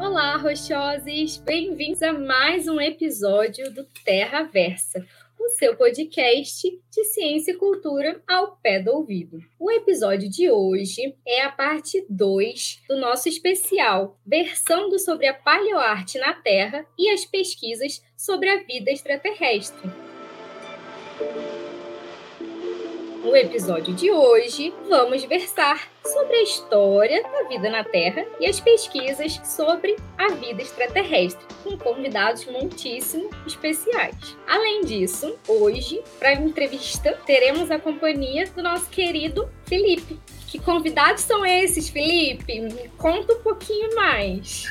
Olá, rochosos! Bem-vindos a mais um episódio do Terra Versa, o seu podcast de ciência e cultura ao pé do ouvido. O episódio de hoje é a parte 2 do nosso especial, versando sobre a paleoarte na Terra e as pesquisas sobre a vida extraterrestre. No episódio de hoje, vamos versar sobre a história da vida na Terra e as pesquisas sobre a vida extraterrestre, com convidados muitíssimo especiais. Além disso, hoje, para a entrevista, teremos a companhia do nosso querido Felipe. Que convidados são esses, Felipe? Me conta um pouquinho mais.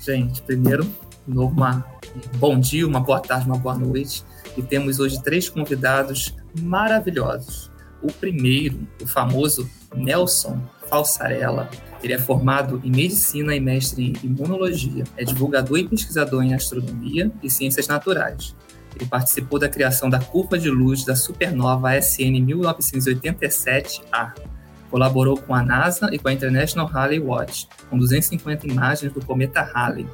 Gente, primeiro, uma, um bom dia, uma boa tarde, uma boa noite. E temos hoje três convidados maravilhosos. O primeiro, o famoso Nelson Falsarella. Ele é formado em medicina e mestre em imunologia. É divulgador e pesquisador em astronomia e ciências naturais. Ele participou da criação da curva de luz da supernova SN 1987A. Colaborou com a NASA e com a International Halley Watch, com 250 imagens do cometa Halley,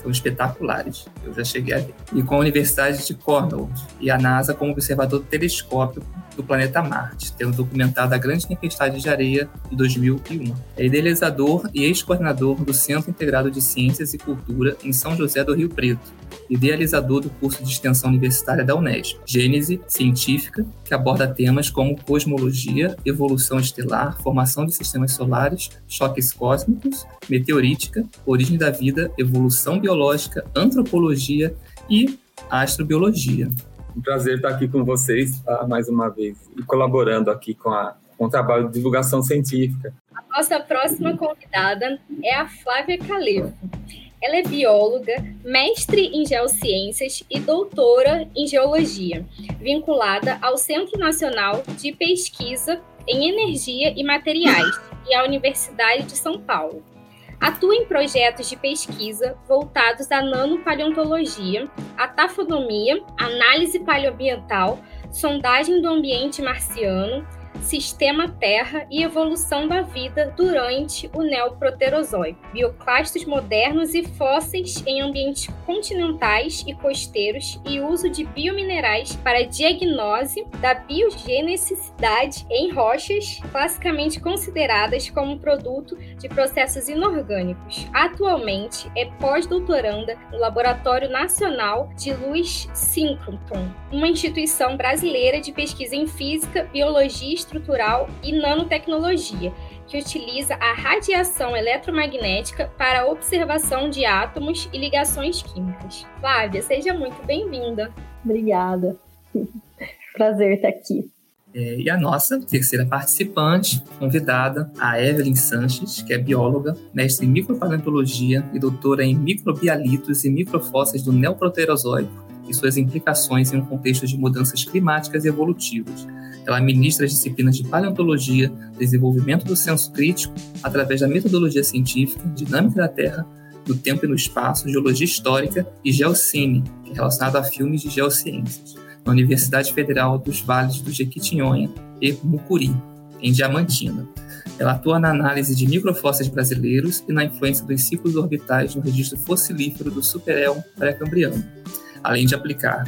são espetaculares. Eu já cheguei a ver. E com a Universidade de Cornell e a NASA como observador do telescópio do planeta Marte, tendo documentado a grande tempestade de areia de 2001. É idealizador e ex-coordenador do Centro Integrado de Ciências e Cultura em São José do Rio Preto, idealizador do curso de extensão universitária da Unesp, Gênese Científica, que aborda temas como cosmologia, evolução estelar, formação de sistemas solares, choques cósmicos, meteorítica, origem da vida, evolução biológica, antropologia e astrobiologia. Um prazer estar aqui com vocês tá, mais uma vez e colaborando aqui com, a, com o trabalho de divulgação científica. A nossa próxima convidada é a Flávia Calefo. Ela é bióloga, mestre em geociências e doutora em geologia, vinculada ao Centro Nacional de Pesquisa em Energia e Materiais e à Universidade de São Paulo. Atua em projetos de pesquisa voltados à nanopaleontologia, à tafonomia, análise paleoambiental, sondagem do ambiente marciano, sistema Terra e evolução da vida durante o Neoproterozoico, bioclastos modernos e fósseis em ambientes continentais e costeiros e uso de biominerais para diagnose da biogeneticidade em rochas classicamente consideradas como produto de processos inorgânicos. Atualmente é pós-doutoranda no Laboratório Nacional de Luz Synchrotron, uma instituição brasileira de pesquisa em física, biologia estrutural e nanotecnologia, que utiliza a radiação eletromagnética para a observação de átomos e ligações químicas. Flávia, seja muito bem-vinda. Obrigada. Prazer estar aqui. É, e a nossa terceira participante, convidada, a Evelyn Sanches, que é bióloga, mestre em micropaleontologia e doutora em microbialitos e microfósseis do neoproterozoico e suas implicações em um contexto de mudanças climáticas e evolutivas. Ela ministra as disciplinas de paleontologia, desenvolvimento do senso crítico através da metodologia científica, dinâmica da Terra, do tempo e no espaço, geologia histórica e geocine, que é relacionado a filmes de geociências, na Universidade Federal dos Vales do Jequitinhonha e Mucuri, em Diamantina. Ela atua na análise de microfósseis brasileiros e na influência dos ciclos orbitais no registro fossilífero do superéon pré-cambriano além de aplicar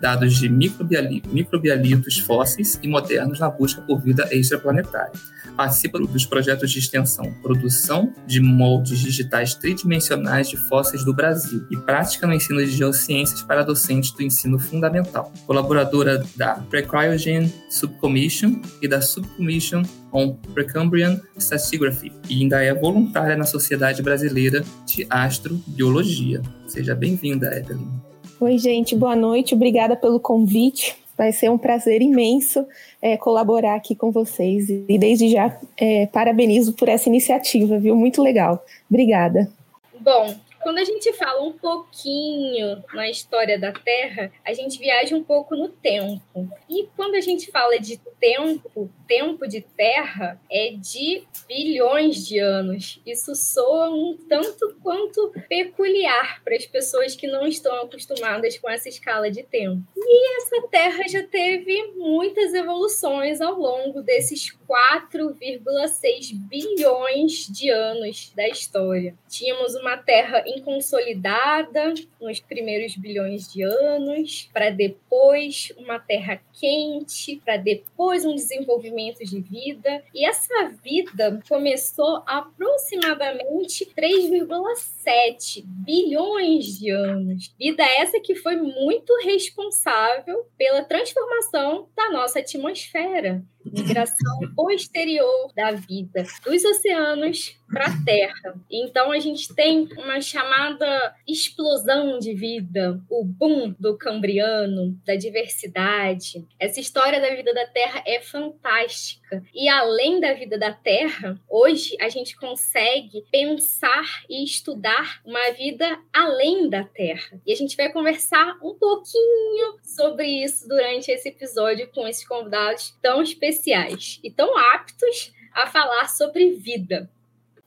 dados de microbialitos fósseis e modernos na busca por vida extraplanetária. Participa dos projetos de extensão Produção de moldes digitais tridimensionais de fósseis do Brasil e Prática no ensino de geociências para docentes do ensino fundamental. Colaboradora da Precryogen Subcommission e da Subcommission on Precambrian Stratigraphy e ainda é voluntária na Sociedade Brasileira de Astrobiologia. Seja bem-vinda, Evelyn. Oi, gente, boa noite. Obrigada pelo convite. Vai ser um prazer imenso é, colaborar aqui com vocês. E desde já, é, parabenizo por essa iniciativa, viu? Muito legal. Obrigada. Bom, Quando a gente fala um pouquinho na história da Terra, a gente viaja um pouco no tempo. E quando a gente fala de tempo, tempo de Terra é de bilhões de anos. Isso soa um tanto quanto peculiar para as pessoas que não estão acostumadas com essa escala de tempo. E essa Terra já teve muitas evoluções ao longo desses 4,6 bilhões de anos da história. Tínhamos uma Terra inconsolidada nos primeiros bilhões de anos, para depois uma Terra quente, para depois um desenvolvimento de vida. E essa vida começou aproximadamente 3,7 bilhões de anos. Vida essa que foi muito responsável pela transformação da nossa atmosfera migração posterior da vida dos oceanos para a Terra. Então a gente tem uma chamada explosão de vida, o boom do Cambriano, da diversidade. Essa história da vida da Terra é fantástica. E além da vida da Terra, hoje a gente consegue pensar e estudar uma vida além da Terra. E a gente vai conversar um pouquinho sobre isso durante esse episódio com esses convidados tão especiais e tão aptos a falar sobre vida.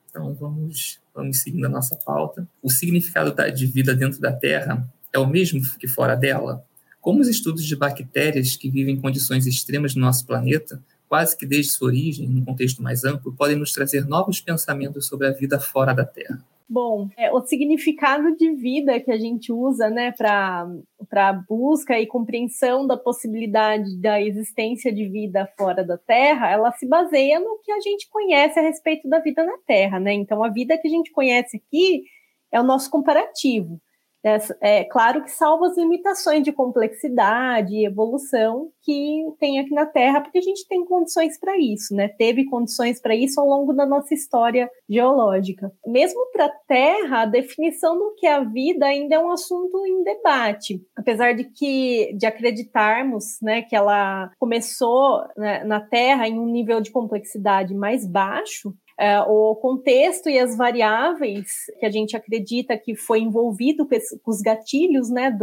Então vamos, vamos seguindo a nossa pauta. O significado de vida dentro da Terra é o mesmo que fora dela? Como os estudos de bactérias que vivem em condições extremas no nosso planeta, quase que desde sua origem, num contexto mais amplo, podem nos trazer novos pensamentos sobre a vida fora da Terra? Bom, é, o significado de vida que a gente usa né, para busca e compreensão da possibilidade da existência de vida fora da Terra, ela se baseia no que a gente conhece a respeito da vida na Terra. Né? Então, a vida que a gente conhece aqui é o nosso comparativo. É, claro que salva as limitações de complexidade e evolução que tem aqui na Terra, porque a gente tem condições para isso, né? Teve condições para isso ao longo da nossa história geológica. Mesmo para a Terra, a definição do que é a vida ainda é um assunto em debate, apesar de que de acreditarmos, né, que ela começou né, na Terra em um nível de complexidade mais baixo, é, o contexto e as variáveis que a gente acredita que foi envolvido com os gatilhos né,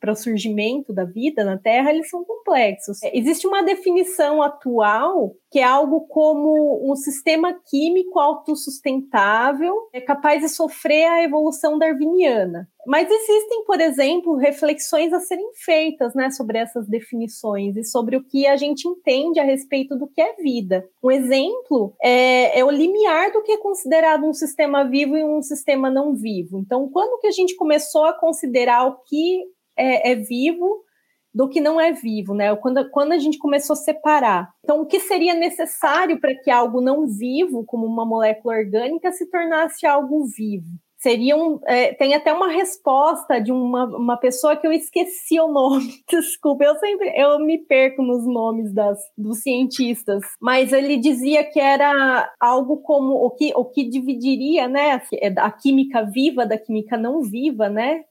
para o surgimento da vida na Terra, eles são complexos. É, existe uma definição atual que é algo como um sistema químico autossustentável, é capaz de sofrer a evolução darwiniana. Mas existem, por exemplo, reflexões a serem feitas né, sobre essas definições e sobre o que a gente entende a respeito do que é vida. Um exemplo é, é o limiar do que é considerado um sistema vivo e um sistema não vivo. Então, quando que a gente começou a considerar o que é, é vivo do que não é vivo, né? Quando, quando a gente começou a separar. Então, o que seria necessário para que algo não vivo, como uma molécula orgânica, se tornasse algo vivo? Seriam, é, tem até uma resposta de uma, uma pessoa que eu esqueci o nome, desculpa, eu sempre eu me perco nos nomes das, dos cientistas, mas ele dizia que era algo como o que, o que dividiria né, a química viva da química não viva, né?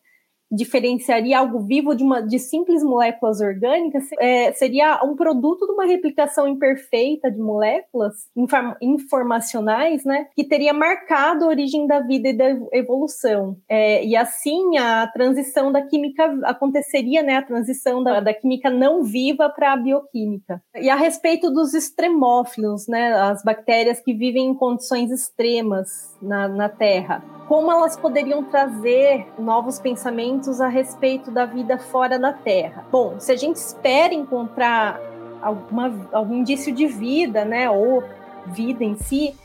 Diferenciaria algo vivo de, uma, de simples moléculas orgânicas é, seria um produto de uma replicação imperfeita de moléculas inform, informacionais, né, que teria marcado a origem da vida e da evolução. É, e assim a transição da química aconteceria, né, a transição da, da química não viva para a bioquímica. E a respeito dos extremófilos, né, as bactérias que vivem em condições extremas na, na Terra, como elas poderiam trazer novos pensamentos a respeito da vida fora da Terra. Bom, se a gente espera encontrar alguma, algum indício de vida, né, ou vida em si,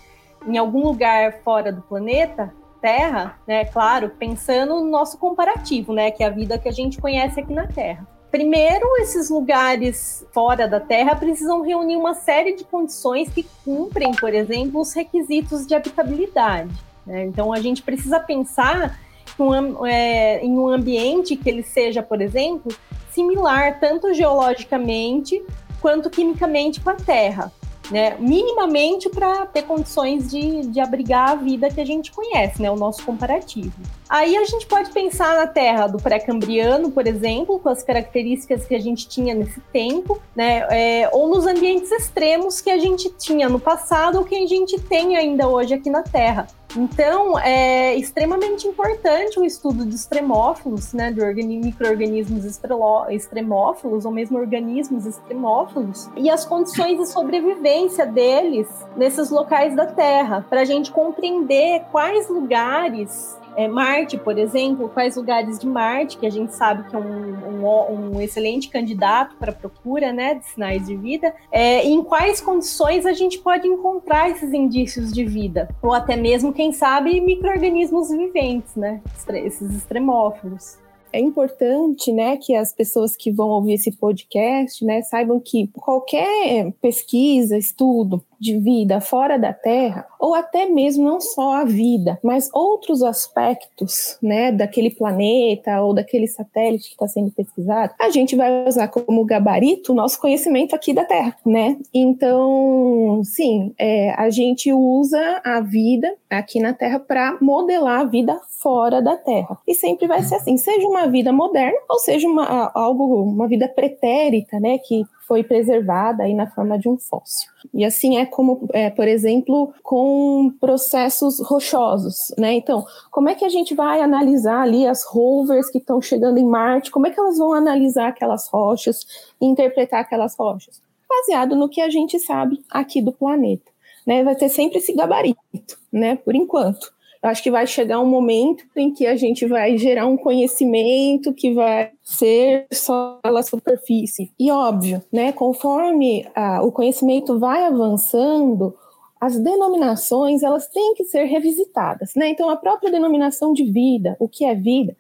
em algum lugar fora do planeta, Terra, né, claro, pensando no nosso comparativo, né, que é a vida que a gente conhece aqui na Terra. Primeiro, esses lugares fora da Terra precisam reunir uma série de condições que cumprem, por exemplo, os requisitos de habitabilidade. Né? Então, a gente precisa pensar um, é, em um ambiente que ele seja, por exemplo, similar tanto geologicamente quanto quimicamente com a Terra. Né, minimamente para ter condições de, de abrigar a vida que a gente conhece, né, o nosso comparativo. Aí a gente pode pensar na Terra do pré-cambriano, por exemplo, com as características que a gente tinha nesse tempo, né, é, ou nos ambientes extremos que a gente tinha no passado ou que a gente tem ainda hoje aqui na Terra Então, é extremamente importante o estudo de extremófilos, né, de micro-organismos extremófilos, ou mesmo organismos extremófilos, e as condições de sobrevivência deles nesses locais da Terra, para a gente compreender quais lugares é, Marte, por exemplo, quais lugares de Marte, que a gente sabe que é um, um, um excelente candidato para procura né, de sinais de vida, é, em quais condições a gente pode encontrar esses indícios de vida, ou até mesmo, quem sabe, micro-organismos viventes, né, esses extremófilos. É importante, né, que as pessoas que vão ouvir esse podcast, né, saibam que qualquer pesquisa, estudo de vida fora da Terra, ou até mesmo não só a vida, mas outros aspectos, né, daquele planeta ou daquele satélite que está sendo pesquisado, a gente vai usar como gabarito o nosso conhecimento aqui da Terra, né? Então, sim, é, a gente usa a vida aqui na Terra para modelar a vida fora da Terra. E sempre vai ser assim, seja uma vida moderna ou seja uma, algo, uma vida pretérita, né, que foi preservada aí na forma de um fóssil. E assim é como, é, por exemplo, com processos rochosos, né? Então, como é que a gente vai analisar ali as rovers que estão chegando em Marte? Como é que elas vão analisar aquelas rochas e interpretar aquelas rochas? Baseado no que a gente sabe aqui do planeta, né? Vai ter sempre esse gabarito, né? Por enquanto. Eu acho que vai chegar um momento em que a gente vai gerar um conhecimento que vai ser só pela superfície. E óbvio, né, conforme ah, o conhecimento vai avançando, as denominações elas têm que ser revisitadas, né? Então a própria denominação de vida, o que é vida,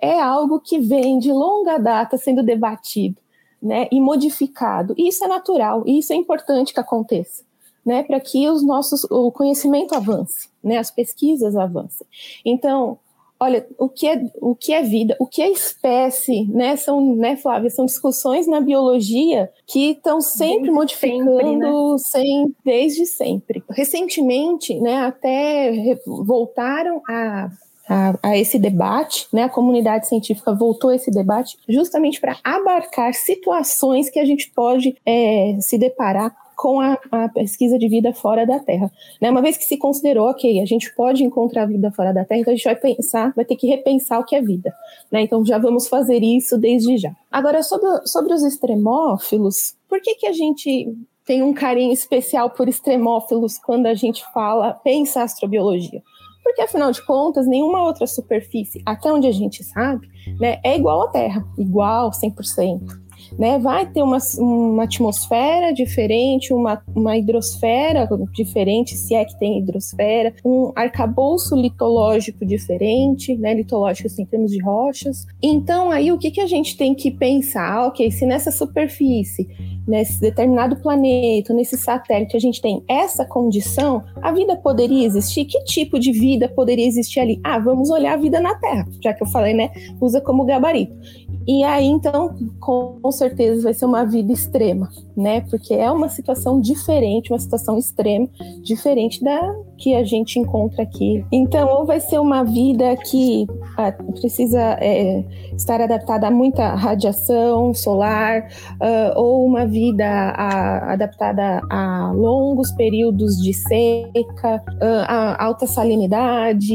é algo que vem de longa data sendo debatido, né, e modificado. E isso é natural, e isso é importante que aconteça né, para que os nossos, o conhecimento avance, né, as pesquisas avancem. Então, olha, o que é, o que é vida, o que é espécie, né, são, né, Flávia, são discussões na biologia que estão sempre desde modificando, sempre, né? sem, desde sempre. Recentemente, né, até voltaram a a, a, esse debate, né? A comunidade científica voltou a esse debate justamente para abarcar situações que a gente pode é, se deparar com a, a, pesquisa de vida fora da Terra. Né? Uma vez que se considerou, ok, a gente pode encontrar vida fora da Terra, então a gente vai pensar, vai ter que repensar o que é vida. Né? Então já vamos fazer isso desde já. Agora, sobre, sobre os extremófilos, por que, que a gente tem um carinho especial por extremófilos quando a gente fala, pensa astrobiologia? Porque, afinal de contas, nenhuma outra superfície, até onde a gente sabe, né, é igual à Terra, igual 100% né? Vai ter uma, uma atmosfera diferente, uma, uma hidrosfera diferente, se é que tem hidrosfera, um arcabouço litológico diferente, né? Litológico assim, em termos de rochas. Então, aí o que, que a gente tem que pensar? Ok, se nessa superfície nesse determinado planeta, nesse satélite, a gente tem essa condição, a vida poderia existir? Que tipo de vida poderia existir ali? Ah, vamos olhar a vida na Terra, já que eu falei, né? Usa como gabarito. E aí, então, com certeza vai ser uma vida extrema, né? Porque é uma situação diferente, uma situação extrema, diferente da que a gente encontra aqui. Então, ou vai ser uma vida que ah, precisa é, estar adaptada a muita radiação solar, uh, ou uma vida a, adaptada a longos períodos de seca, uh, a alta salinidade,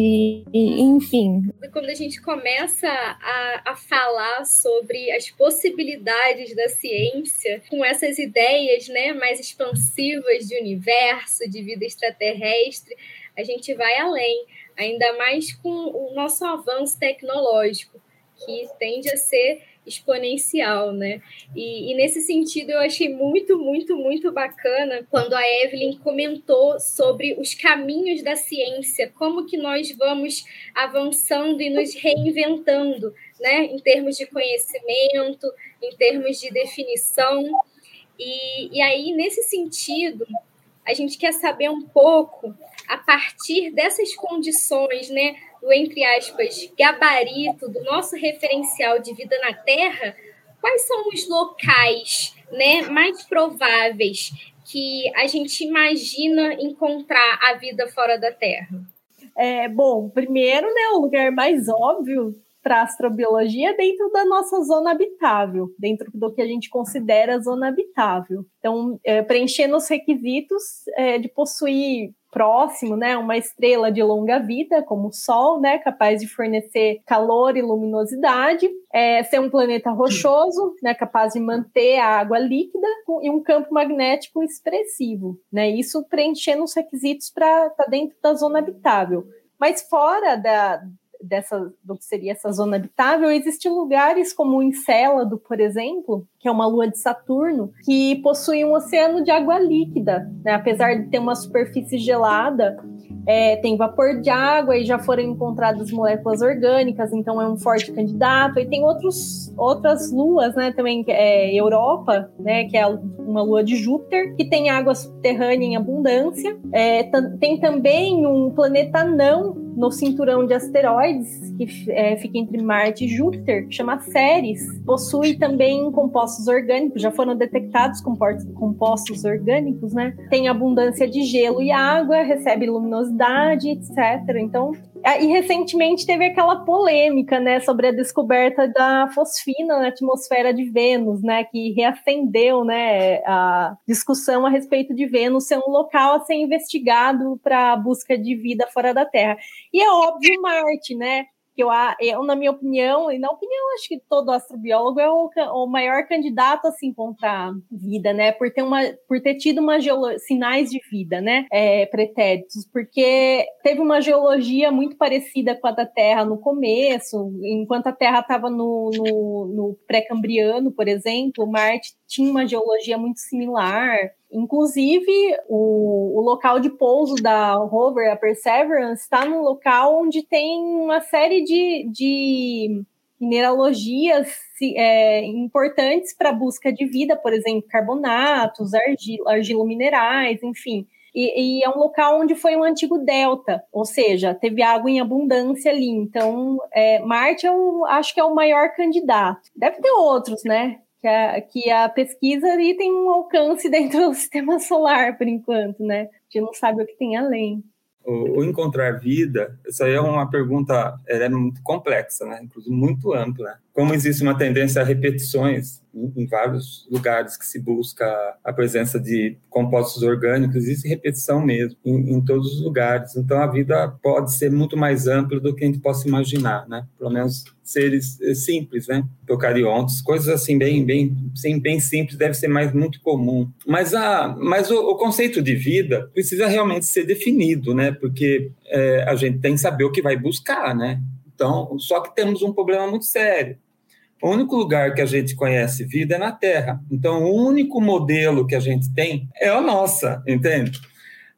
e, enfim. Quando a gente começa a, a falar sobre as possibilidades da ciência, com essas ideias né, mais expansivas de universo, de vida extraterrestre, a gente vai além, ainda mais com o nosso avanço tecnológico, que tende a ser exponencial, né? E, e, nesse sentido eu achei muito, muito, muito bacana quando a Evelyn comentou sobre os caminhos da ciência, como que nós vamos avançando e nos reinventando, né? Em termos de conhecimento, em termos de definição. E, e aí, nesse sentido, a gente quer saber um pouco, a partir dessas condições, né? do, entre aspas, gabarito do nosso referencial de vida na Terra, quais são os locais né, mais prováveis que a gente imagina encontrar a vida fora da Terra? É, bom, primeiro, né, o lugar mais óbvio para astrobiologia é dentro da nossa zona habitável, dentro do que a gente considera zona habitável. Então, é, preenchendo os requisitos é, de possuir próximo, né, uma estrela de longa vida, como o Sol, né, capaz de fornecer calor e luminosidade, é, ser um planeta rochoso, né, capaz de manter a água líquida e um campo magnético expressivo, né, isso preenchendo os requisitos para estar tá dentro da zona habitável. Mas fora da, dessa, do que seria essa zona habitável, existem lugares como Encélado, por exemplo, que é uma lua de Saturno, que possui um oceano de água líquida, né? apesar de ter uma superfície gelada, é, tem vapor de água e já foram encontradas moléculas orgânicas, então é um forte candidato. E tem outros, outras luas, né? Também é Europa, né? Que é uma lua de Júpiter, que tem água subterrânea em abundância. É, tem também um planeta não no cinturão de asteroides, que é, fica entre Marte e Júpiter, que chama Ceres. Possui também compostos orgânicos, já foram detectados compostos orgânicos, né? Tem abundância de gelo e água, recebe luminosidade, etc. Então, e recentemente teve aquela polêmica, né, sobre a descoberta da fosfina na atmosfera de Vênus, né, que reacendeu, né, a discussão a respeito de Vênus ser um local a ser investigado para a busca de vida fora da Terra. E é óbvio Marte, né? Que eu, eu, na minha opinião, e na opinião, acho que todo astrobiólogo é o, o maior candidato a se encontrar vida, né? Por ter, uma, por ter tido uma sinais de vida, né? É, pretéritos, porque teve uma geologia muito parecida com a da Terra no começo, enquanto a Terra estava no, no, no pré-cambriano, por exemplo, Marte tinha uma geologia muito similar. Inclusive, o, o, local de pouso da rover, a Perseverance, está num local onde tem uma série de, de mineralogias é, importantes para a busca de vida, por exemplo, carbonatos, argil, argilominerais, enfim. E, e, é um local onde foi um antigo delta, ou seja, teve água em abundância ali. Então, é, Marte eu acho que é o maior candidato. Deve ter outros, né? Que a, que a pesquisa ali tem um alcance dentro do sistema solar, por enquanto, né? A gente não sabe o que tem além. O, o encontrar vida, isso aí é uma pergunta, é muito complexa, né? Inclusive muito ampla. Como existe uma tendência a repetições em, vários lugares que se busca a presença de compostos orgânicos, existe repetição mesmo em, em, todos os lugares. Então a vida pode ser muito mais ampla do que a gente possa imaginar, né? Pelo menos seres eh, simples, né? Procariontes, coisas assim bem, bem, bem simples deve ser mais muito comum. Mas a, mas o, o conceito de vida precisa realmente ser definido, né? Porque é, a gente tem que saber o que vai buscar, né? Então, só que temos um problema muito sério o único lugar que a gente conhece vida é na Terra. Então, o único modelo que a gente tem é a nossa, entende?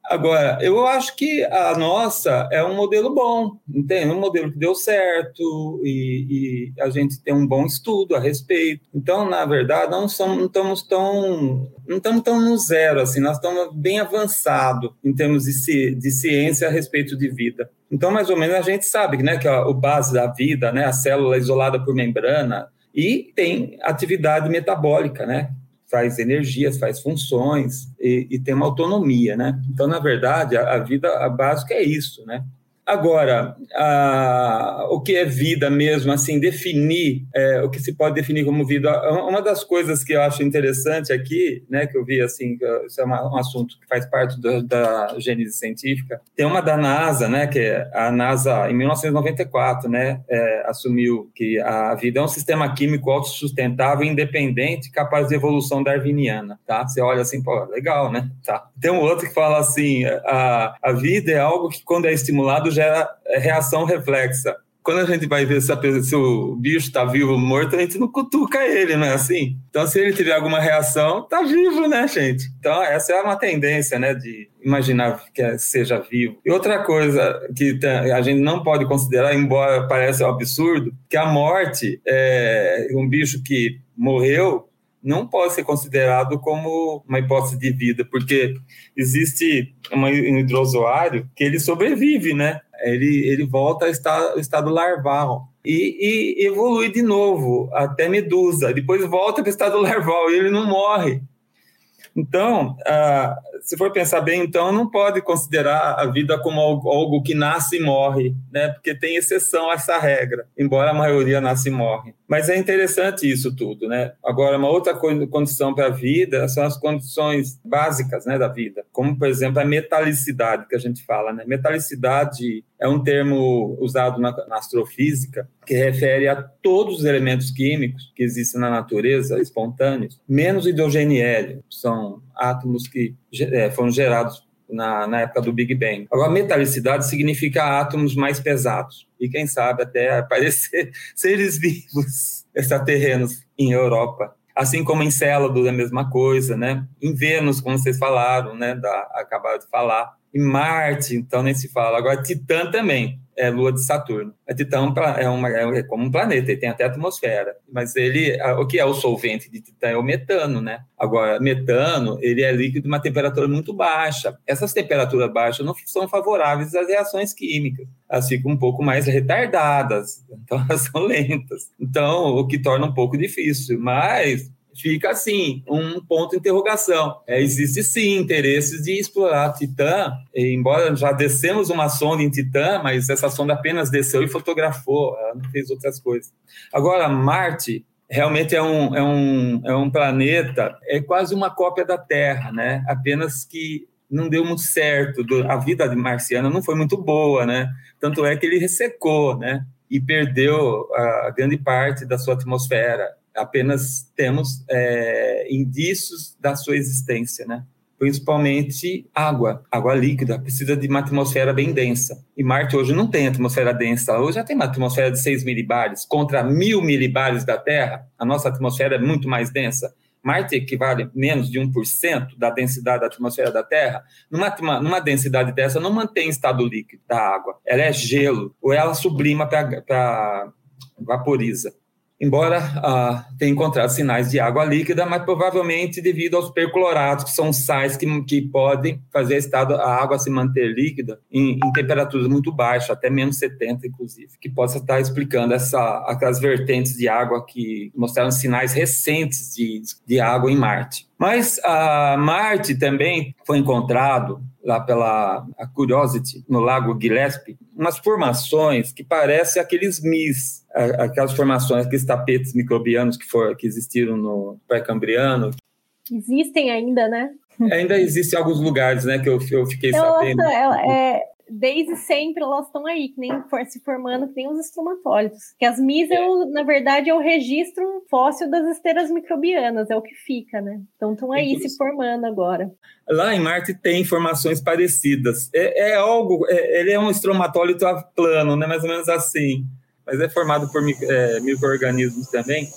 Agora, eu acho que a nossa é um modelo bom, entende? Um modelo que deu certo e, e a gente tem um bom estudo a respeito. Então, na verdade, não, somos, não estamos tão não estamos tão no zero assim, nós estamos bem avançado em termos de, de ciência a respeito de vida. Então, mais ou menos a gente sabe, né, que a, o base da vida, né, a célula isolada por membrana, e tem atividade metabólica, né? Faz energias, faz funções e, e tem uma autonomia, né? Então, na verdade, a, a vida básica é isso, né? Agora, a, o que é vida mesmo, assim, definir é, o que se pode definir como vida. Uma das coisas que eu acho interessante aqui, né, que eu vi, assim, isso é uma, um assunto que faz parte do, da gênese científica, tem uma da NASA, né, que é a NASA, em 1994, né, é, assumiu que a vida é um sistema químico autossustentável, independente, capaz de evolução darwiniana, tá? Você olha assim, pô, legal, né? Tá. Tem um outro que fala assim, a, a vida é algo que, quando é estimulado, gera reação reflexa. Quando a gente vai ver se, se o bicho está vivo ou morto, a gente não cutuca ele, não é assim? Então, se ele tiver alguma reação, está vivo, né, gente? Então, essa é uma tendência, né, de imaginar que seja vivo. E outra coisa que a gente não pode considerar, embora pareça um absurdo, que a morte é um bicho que morreu não pode ser considerado como uma hipótese de vida, porque existe um hidrozoário que ele sobrevive, né? Ele, ele volta ao estado, ao estado larval e, e, evolui de novo até medusa, depois volta para o estado larval e ele não morre. Então, ah, se for pensar bem, então, não pode considerar a vida como algo que nasce e morre, né? Porque tem exceção a essa regra, embora a maioria nasce e morre. Mas é interessante isso tudo, né? Agora, uma outra condição para a vida são as condições básicas, né, da vida, como por exemplo a metalicidade que a gente fala, né? Metalicidade é um termo usado na, na astrofísica que refere a todos os elementos químicos que existem na natureza, espontâneos, menos hidrogênio e hélio, são átomos que é, foram gerados na, na, época do Big Bang. Agora, metalicidade significa átomos mais pesados e, quem sabe, até aparecer seres vivos extraterrenos em Europa. Assim como em Célado é a mesma coisa, né? Em Vênus, como vocês falaram, né? Da, acabaram de falar. Em Marte, então nem se fala. Agora, Titã também é lua de Saturno. A Titã é, uma, é como um planeta, ele tem até atmosfera, mas ele, o que é o solvente de Titã é o metano, né? Agora, metano, ele é líquido uma temperatura muito baixa. Essas temperaturas baixas não são favoráveis às reações químicas. Elas ficam um pouco mais retardadas, então elas são lentas. Então, o que torna um pouco difícil, mas fica assim, um ponto de interrogação. É, existe sim interesse de explorar Titã, embora já descemos uma sonda em Titã, mas essa sonda apenas desceu e fotografou, ela não fez outras coisas. Agora, Marte realmente é um, é um, é um planeta, é quase uma cópia da Terra, né? apenas que não deu muito certo, a vida de marciana não foi muito boa, né? Tanto é que ele ressecou, né? E perdeu a grande parte da sua atmosfera apenas temos é, indícios da sua existência, né? principalmente água, água líquida, precisa de uma atmosfera bem densa. E Marte hoje não tem atmosfera densa, hoje já tem uma atmosfera de 6 milibares, contra mil milibares da Terra, a nossa atmosfera é muito mais densa. Marte equivale a menos de 1% da densidade da atmosfera da Terra. Numa, numa densidade dessa, não mantém estado líquido da água. Ela é gelo, ou ela sublima para vaporiza embora ah, tenha encontrado sinais de água líquida, mas provavelmente devido aos percloratos, que são sais que, que podem fazer a, estado, a água se manter líquida em, em, temperaturas muito baixas, até menos 70, inclusive, que possa estar explicando essa, aquelas vertentes de água que mostraram sinais recentes de, de água em Marte. Mas a Marte também foi encontrado lá pela Curiosity, no Lago Gillespie, umas formações que parecem aqueles mis, aquelas formações, aqueles tapetes microbianos que, for, que existiram no pré-cambriano. Existem ainda, né? Ainda existem alguns lugares, né, que eu, eu fiquei Nossa, sabendo. Ela é, desde sempre elas estão aí, que nem se formando, que nem os estromatólitos. Que as MIS, é. na verdade, é o registro fóssil das esteiras microbianas, é o que fica, né? Então estão aí se formando agora. Lá em Marte tem informações parecidas. É, é algo, é, ele é um estromatólito plano, né? Mais ou menos assim. Mas é formado por é, micro-organismos também.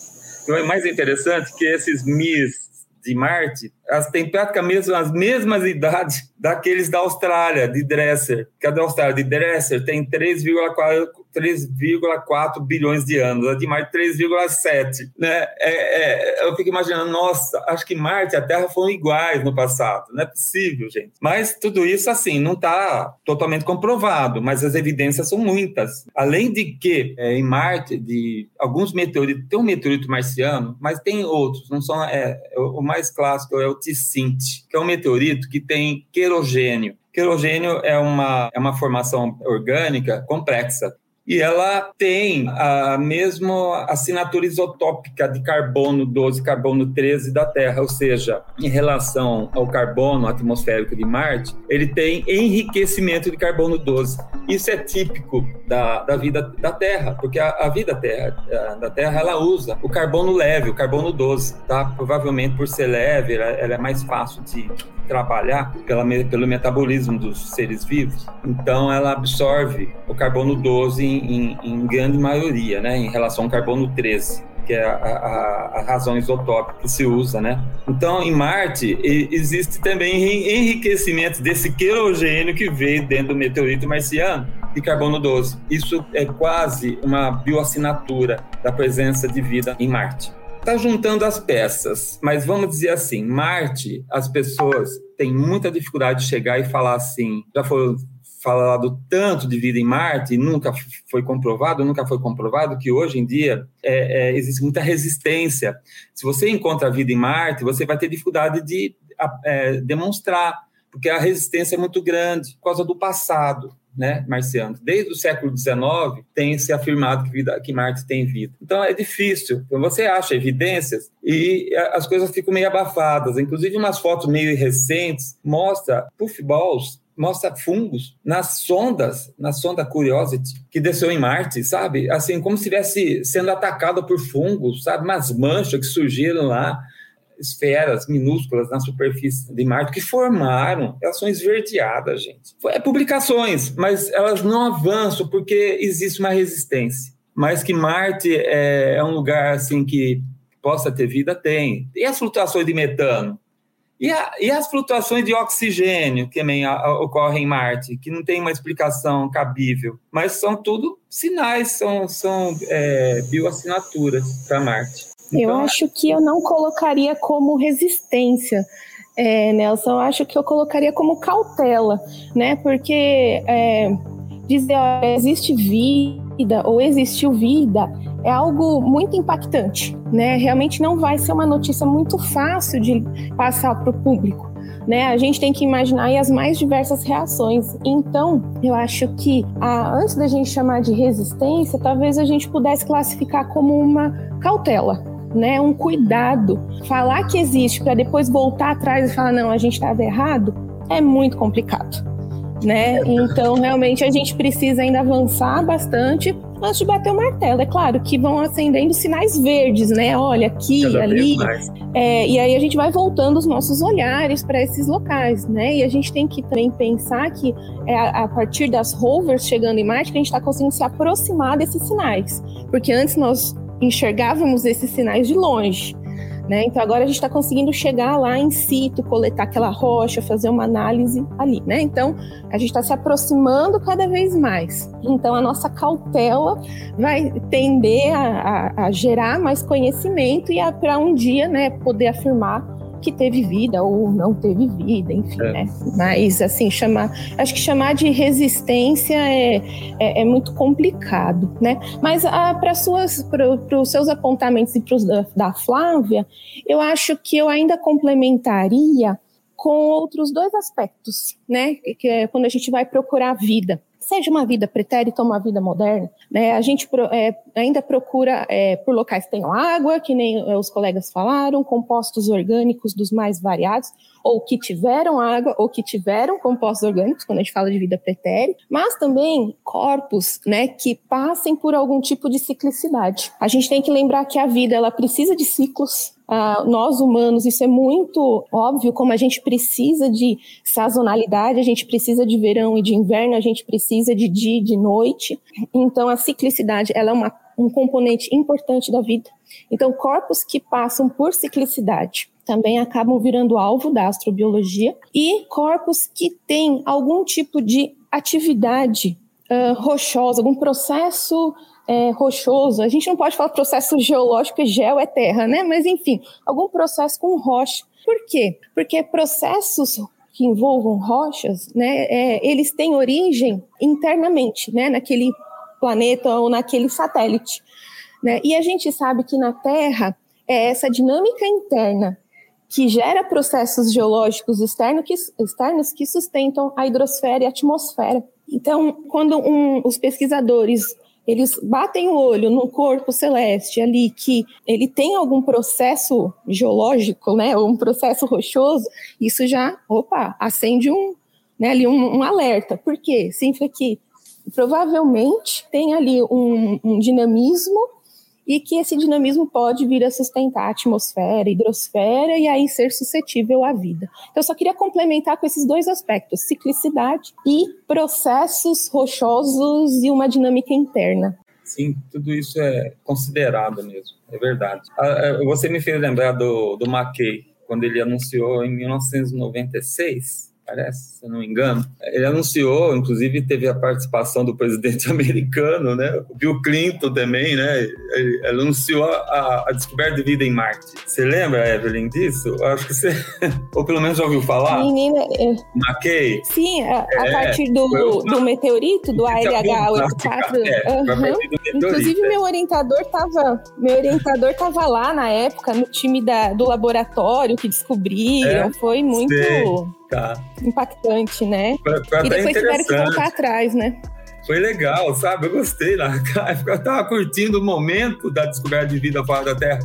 Então é mais interessante que esses MIS de Marte, elas têm praticamente as mesmas idades daqueles da Austrália, de Dresser. Que a da Austrália, de Dresser, tem 3,4 3,4 bilhões de anos, a de Marte 3,7. Né? É, é, eu fico imaginando, nossa, acho que Marte e a Terra foram iguais no passado. Não é possível, gente. Mas tudo isso, assim, não está totalmente comprovado, mas as evidências são muitas. Além de que, é, em Marte, de alguns meteoritos, tem um meteorito marciano, mas tem outros, não são. É, o mais clássico é o Ticinte, que é um meteorito que tem querogênio. Querogênio é uma, é uma formação orgânica complexa e ela tem a mesma assinatura isotópica de carbono 12 carbono 13 da Terra, ou seja, em relação ao carbono atmosférico de Marte, ele tem enriquecimento de carbono 12. Isso é típico da, da vida da Terra, porque a, a vida terra, a, da Terra ela usa o carbono leve, o carbono 12, tá? Provavelmente por ser leve, ela, ela é mais fácil de trabalhar pela, pelo metabolismo dos seres vivos, então ela absorve o carbono 12 em, em, em grande maioria, né, em relação ao carbono 13 que é a, a, a, razão isotópica que se usa, né? Então, em Marte, existe também enriquecimento desse querogênio que veio dentro do meteorito marciano de carbono 12. Isso é quase uma bioassinatura da presença de vida em Marte está juntando as peças, mas vamos dizer assim, Marte, as pessoas têm muita dificuldade de chegar e falar assim, já foi falado tanto de vida em Marte e nunca foi comprovado, nunca foi comprovado que hoje em dia é, é, existe muita resistência. Se você encontra vida em Marte, você vai ter dificuldade de é, demonstrar porque a resistência é muito grande por causa do passado né, marciano. Desde o século XIX tem se afirmado que, vida, que Marte tem vida. Então é difícil. Então, você acha evidências e as coisas ficam meio abafadas. Inclusive umas fotos meio recentes mostra puffballs mostra fungos nas sondas, na sonda Curiosity, que desceu em Marte, sabe? Assim, como se estivesse sendo atacado por fungos, sabe? Umas manchas que surgiram lá esferas minúsculas na superfície de Marte que formaram, elas são esverdeadas, gente. É publicações, mas elas não avançam porque existe uma resistência. Mas que Marte é, é um lugar assim que possa ter vida, tem. E as flutuações de metano? E, a, e as flutuações de oxigênio que também ocorrem em Marte, que não tem uma explicação cabível, mas são tudo sinais, são, são é, bioassinaturas para Marte. Então, eu acho que eu não colocaria como resistência, é, Nelson. Eu acho que eu colocaria como cautela, né? Porque é, dizer ó, existe vida ou existiu vida é algo muito impactante, né? Realmente não vai ser uma notícia muito fácil de passar para o público. Né, a gente tem que imaginar as mais diversas reações. Então, eu acho que a, antes da gente chamar de resistência, talvez a gente pudesse classificar como uma cautela, né, um cuidado. Falar que existe para depois voltar atrás e falar não, a gente estava errado, é muito complicado. Né? Então, realmente, a gente precisa ainda avançar bastante antes de bater o martelo. É claro que vão acendendo sinais verdes, né? Olha, aqui, Cada ali. É, e aí a gente vai voltando os nossos olhares para esses locais, né? E a gente tem que também pensar que é a, a partir das rovers chegando em Marte que a gente está conseguindo se aproximar desses sinais. Porque antes nós enxergávamos esses sinais de longe. Né? Então agora a gente está conseguindo chegar lá em situ, coletar aquela rocha, fazer uma análise ali. Né? Então a gente está se aproximando cada vez mais. Então a nossa cautela vai tender a, a, a gerar mais conhecimento e para um dia né, poder afirmar que teve vida ou não teve vida, enfim, é. né? Mas, assim, chamar. Acho que chamar de resistência é, é, é muito complicado, né? Mas ah, para os seus apontamentos e para os da, da Flávia, eu acho que eu ainda complementaria com outros dois aspectos, né? Que é quando a gente vai procurar vida seja uma vida pretérita ou uma vida moderna, né? A gente é, ainda procura é, por locais que tenham água, que nem os colegas falaram, compostos orgânicos dos mais variados, ou que tiveram água, ou que tiveram compostos orgânicos, quando a gente fala de vida pretérita, mas também corpos, né, que passem por algum tipo de ciclicidade. A gente tem que lembrar que a vida, ela precisa de ciclos, Uh, nós humanos, isso é muito óbvio, como a gente precisa de sazonalidade, a gente precisa de verão e de inverno, a gente precisa de dia e de noite. Então, a ciclicidade ela é uma, um componente importante da vida. Então, corpos que passam por ciclicidade também acabam virando alvo da astrobiologia e corpos que têm algum tipo de atividade uh, rochosa, algum processo é, rochoso, a gente não pode falar processo geológico, gel é terra, né? Mas enfim, algum processo com rocha. Por quê? Porque processos que envolvam rochas, né, é, eles têm origem internamente, né, naquele planeta ou naquele satélite. Né? E a gente sabe que na Terra é essa dinâmica interna que gera processos geológicos externos que, externos que sustentam a hidrosfera e a atmosfera. Então, quando um, os pesquisadores eles batem o olho no corpo celeste ali que ele tem algum processo geológico, né, um processo rochoso, isso já, opa, acende um, né, ali um, um alerta. Por quê? Significa que provavelmente tem ali um, um dinamismo e que esse dinamismo pode vir a sustentar a atmosfera, a hidrosfera e aí ser suscetível à vida. Então, eu só queria complementar com esses dois aspectos, ciclicidade e processos rochosos e uma dinâmica interna. Sim, tudo isso é considerado mesmo, é verdade. Ah, é, você me fez lembrar do, do Mackay, quando ele anunciou em 1996 parece, se eu não me engano. Ele anunciou, inclusive teve a participação do presidente americano, né? O Bill Clinton também, né? Ele anunciou a, a descoberta de vida em Marte. Você lembra, Evelyn, disso? Eu acho que você, ou pelo menos já ouviu falar? Menina, é... McKay? Sim, a, a é, partir do, do meteorito, do ALH-84. É, uhum. Inclusive, meu orientador estava meu orientador tava lá na época, no time da, do laboratório que descobriram. É? Foi muito... Sei Tá. Impactante, né? Foi, foi e depois tiveram que voltar atrás, né? Foi legal, sabe? Eu gostei lá. Eu tava curtindo o momento da descoberta de vida fora da Terra.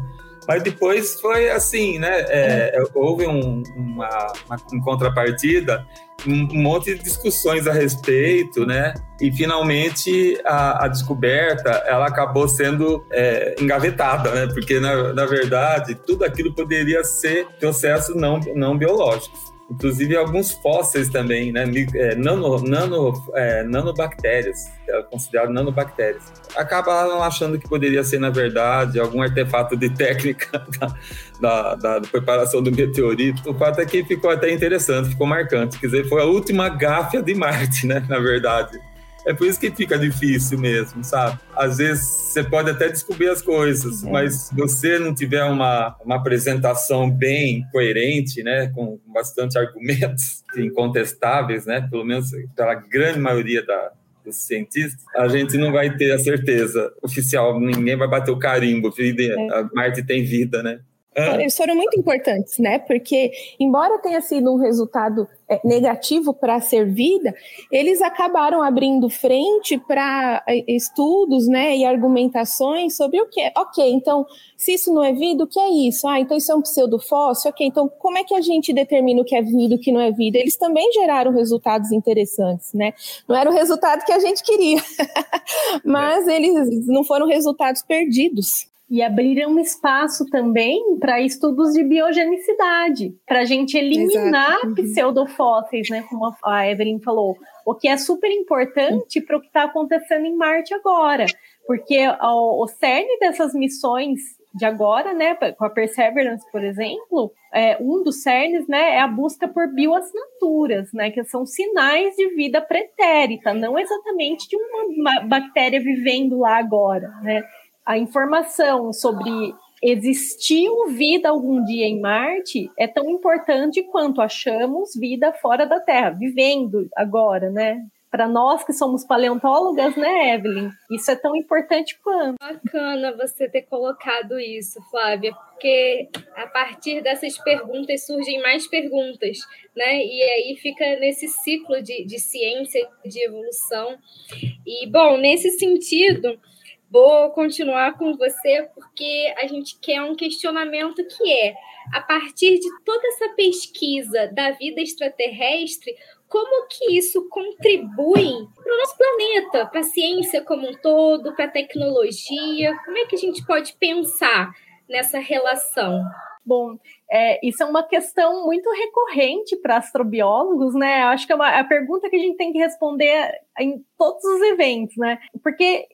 Mas depois foi assim, né? É, houve um, uma, uma em contrapartida um, um monte de discussões a respeito, né? E finalmente a, a descoberta ela acabou sendo é, engavetada, né? Porque na, na verdade tudo aquilo poderia ser processos não, não biológicos. Inclusive alguns fósseis também, né? É, nano, nano, é, nanobactérias, é considerado nanobactérias. Acabaram achando que poderia ser, na verdade, algum artefato de técnica da, da, da preparação do meteorito. O fato é que ficou até interessante, ficou marcante. Quer dizer, foi a última gáfia de Marte, né? Na verdade. É por isso que fica difícil mesmo, sabe? Às vezes você pode até descobrir as coisas, É. mas se você não tiver uma, uma apresentação bem coerente, né, com bastante argumentos incontestáveis, né, pelo menos pela grande maioria da, dos cientistas, a gente não vai ter a certeza oficial, ninguém vai bater o carimbo, vida, a Marte tem vida, né? Ah, Eles foram muito importantes, né? Porque, embora tenha sido um resultado é, negativo para ser vida, eles acabaram abrindo frente para é, estudos né, e argumentações sobre o que é. Ok, então, se isso não é vida, o que é isso? Ah, então isso é um pseudofóssil? Ok, então como é que a gente determina o que é vida e o que não é vida? Eles também geraram resultados interessantes, né? Não era o resultado que a gente queria, mas eles não foram resultados perdidos. E abriram um espaço também para estudos de biogenicidade, para a gente eliminar Exato. Uhum. pseudofósseis, né? Como a- Evelyn falou, o que é super importante para o que está acontecendo em Marte agora, porque o, o cerne dessas missões de agora, né, com a Perseverance, por exemplo, é, um dos cernes, né, é a busca por bioassinaturas, né, que são sinais de vida pretérita, não exatamente de uma ma- bactéria vivendo lá agora, né a informação sobre existiu vida algum dia em Marte é tão importante quanto achamos vida fora da Terra, vivendo agora, né? Para nós que somos paleontólogas, né, Evelyn? Isso é tão importante quanto. Bacana você ter colocado isso, Flávia, porque a partir dessas perguntas surgem mais perguntas, né? E aí fica nesse ciclo de, de ciência, de evolução. E, bom, nesse sentido, vou continuar com você, porque a gente quer um questionamento que é, a partir de toda essa pesquisa da vida extraterrestre, como que isso contribui para o nosso planeta, para a ciência como um todo, para a tecnologia? Como é que a gente pode pensar nessa relação? Bom, é, isso é uma questão muito recorrente para astrobiólogos, né? Acho que é uma, a pergunta que a gente tem que responder em todos os eventos, né? Porque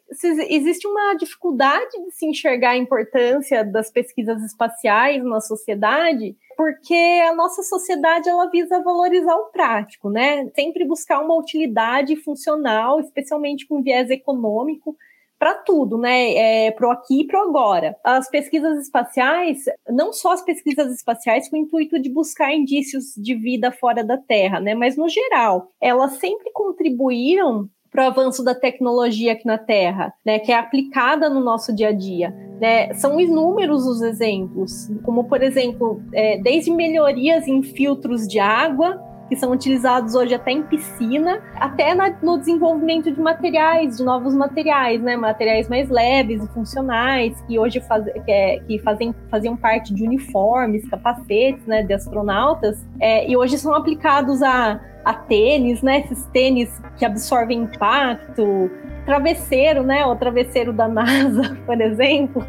existe uma dificuldade de se enxergar a importância das pesquisas espaciais na sociedade, porque a nossa sociedade ela visa valorizar o prático, né? Sempre buscar uma utilidade funcional, especialmente com viés econômico para tudo, né? É, pro aqui e pro agora. As pesquisas espaciais, não só as pesquisas espaciais com o intuito de buscar indícios de vida fora da Terra, né? Mas no geral, elas sempre contribuíram para o avanço da tecnologia aqui na Terra, né? Que é aplicada no nosso dia a dia. Né? São inúmeros os exemplos, como por exemplo, é, desde melhorias em filtros de água que são utilizados hoje até em piscina, até na, no desenvolvimento de materiais, de novos materiais, né? Materiais mais leves e funcionais, que hoje faz, que, é, que fazem, faziam parte de uniformes, capacetes, né? De astronautas, é, e hoje são aplicados a, a tênis, né? Esses tênis que absorvem impacto, travesseiro, né? O travesseiro da NASA, por exemplo.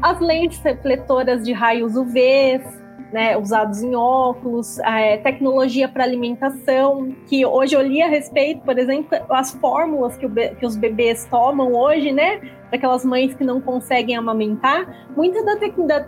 As lentes refletoras de raios UV, né, usados em óculos, é, tecnologia para alimentação, que hoje eu li a respeito, por exemplo, as fórmulas que, que os bebês tomam hoje, né, daquelas mães que não conseguem amamentar, muitas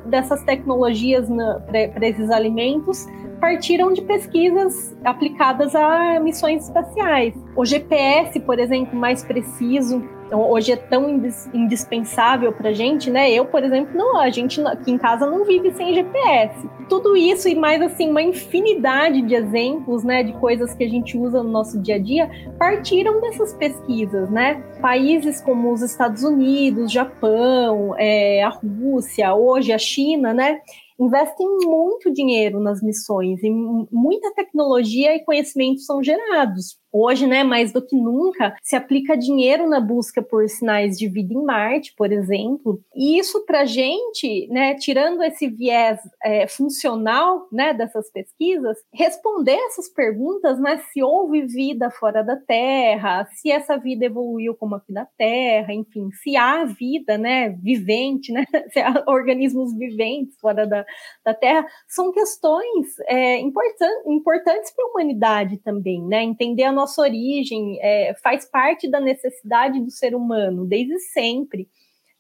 dessas tecnologias para esses alimentos partiram de pesquisas aplicadas a missões espaciais. O GPS, por exemplo, mais preciso, então, hoje é tão indispensável para gente, né? Eu, por exemplo, não, a gente aqui em casa não vive sem GPS. Tudo isso e mais assim uma infinidade de exemplos, né, de coisas que a gente usa no nosso dia a dia, partiram dessas pesquisas, né? Países como os Estados Unidos, Japão, é, a Rússia, hoje a China, né? investem muito dinheiro nas missões e muita tecnologia e conhecimento são gerados. Hoje, né, mais do que nunca, se aplica dinheiro na busca por sinais de vida em Marte, por exemplo. E isso para a gente, né, tirando esse viés é, funcional, né, dessas pesquisas, responder essas perguntas, né, se houve vida fora da Terra, se essa vida evoluiu como aqui da Terra, enfim, se há vida, né, vivente, né, se há organismos viventes fora da, da Terra, são questões é, important, importantes para a humanidade também, né, entender a nossa origem, é, faz parte da necessidade do ser humano desde sempre,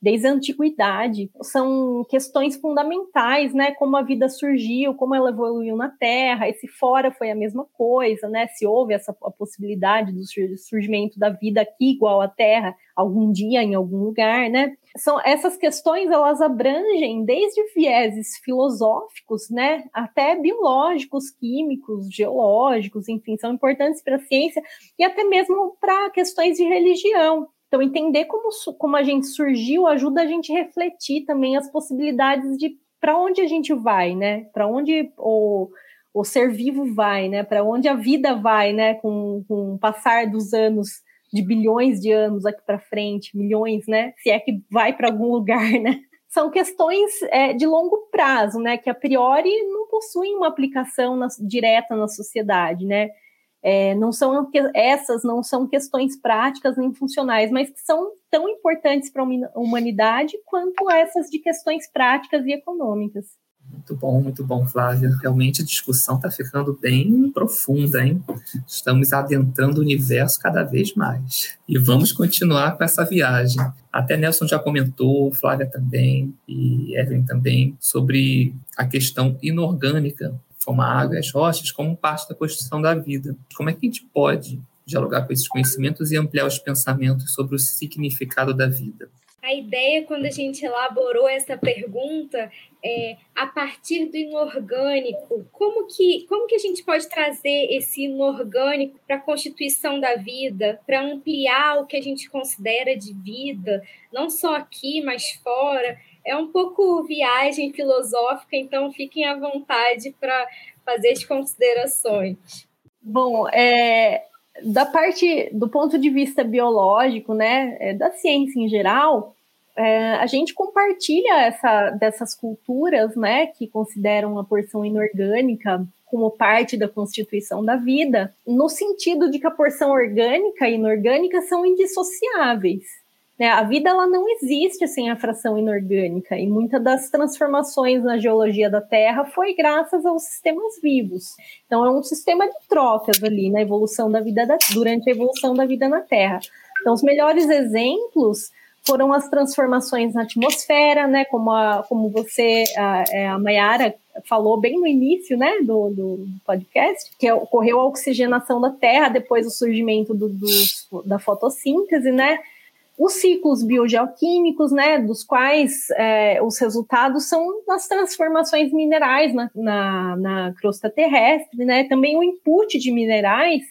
desde a antiguidade. São questões fundamentais, né? Como a vida surgiu, como ela evoluiu na Terra, esse fora foi a mesma coisa, né? Se houve essa a possibilidade do surgimento da vida aqui igual à Terra, algum dia em algum lugar, né? São essas questões elas abrangem desde vieses filosóficos, né, até biológicos, químicos, geológicos, enfim, são importantes para a ciência e até mesmo para questões de religião. Então, entender como, como a gente surgiu ajuda a gente refletir também as possibilidades de para onde a gente vai, né? Para onde o, o ser vivo vai, né? Para onde a vida vai, né? Com, com o passar dos anos de bilhões de anos aqui para frente, milhões, né? Se é que vai para algum lugar, né? São questões é, de longo prazo, né? Que a priori não possuem uma aplicação na, direta na sociedade, né? É, não são essas não são questões práticas nem funcionais, mas que são tão importantes para a humanidade quanto essas de questões práticas e econômicas. Muito bom, muito bom, Flávia. Realmente a discussão está ficando bem profunda, hein? Estamos adentrando o universo cada vez mais. E vamos continuar com essa viagem. Até Nelson já comentou, Flávia também, e Evelyn também, sobre a questão inorgânica, como a água e as rochas, como parte da construção da vida. Como é que a gente pode dialogar com esses conhecimentos e ampliar os pensamentos sobre o significado da vida? A ideia, quando a gente elaborou essa pergunta, é a partir do inorgânico, como que, como que a gente pode trazer esse inorgânico para a constituição da vida, para ampliar o que a gente considera de vida, não só aqui, mas fora? É um pouco viagem filosófica, então fiquem à vontade para fazer as considerações. Bom, é, da parte do ponto de vista biológico, né, é, da ciência em geral, é, a gente compartilha essa, dessas culturas, né, que consideram a porção inorgânica como parte da constituição da vida, no sentido de que a porção orgânica e inorgânica são indissociáveis. Né? A vida ela não existe sem a fração inorgânica e muitas das transformações na geologia da Terra foi graças aos sistemas vivos. Então é um sistema de trocas ali na evolução da vida da, durante a evolução da vida na Terra. Então os melhores exemplos foram as transformações na atmosfera, né? Como, a, como você, a, é, a Mayara falou bem no início, né, do, do podcast, que ocorreu a oxigenação da Terra depois do surgimento do, do, da fotossíntese, né? Os ciclos biogeoquímicos, né, dos quais é, os resultados são as transformações minerais na, na, na, crosta terrestre, né, também o input de minerais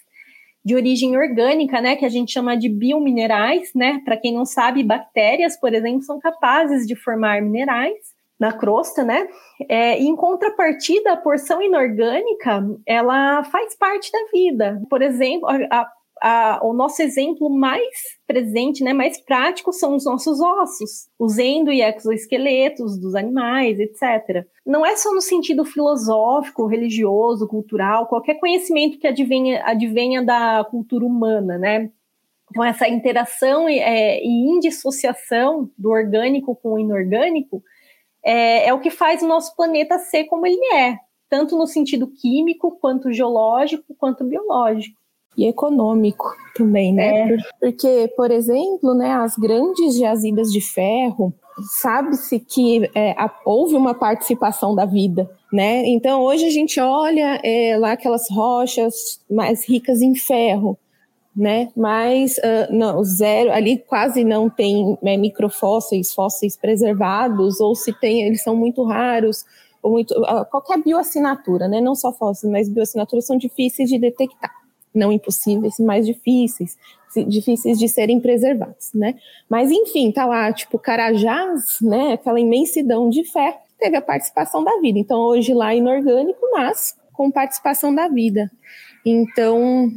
de origem orgânica, né, que a gente chama de biominerais, né, para quem não sabe, bactérias, por exemplo, são capazes de formar minerais na crosta, né? É, em contrapartida, a porção inorgânica, ela faz parte da vida. Por exemplo, a, a, o nosso exemplo mais presente, né, mais prático, são os nossos ossos, os endo e exoesqueletos dos animais, etc. Não é só no sentido filosófico, religioso, cultural, qualquer conhecimento que advenha, advenha da cultura humana, né? Então, essa interação e, é, e indissociação do orgânico com o inorgânico é, é o que faz o nosso planeta ser como ele é, tanto no sentido químico, quanto geológico, quanto biológico e econômico também, né? É. Porque, por exemplo, né, as grandes jazidas de ferro, sabe-se que é, houve uma participação da vida, né? Então, hoje a gente olha é, lá aquelas rochas mais ricas em ferro, né? Mas uh, não, zero, ali quase não tem é, microfósseis, fósseis preservados, ou se tem, eles são muito raros, ou muito, uh, qualquer bioassinatura, né? Não só fósseis, mas bioassinaturas são difíceis de detectar não impossíveis, mais difíceis, difíceis de serem preservados, né? Mas enfim, tá lá, tipo, Carajás, né, aquela imensidão de fé, teve a participação da vida. Então, hoje lá inorgânico nasce com participação da vida. Então,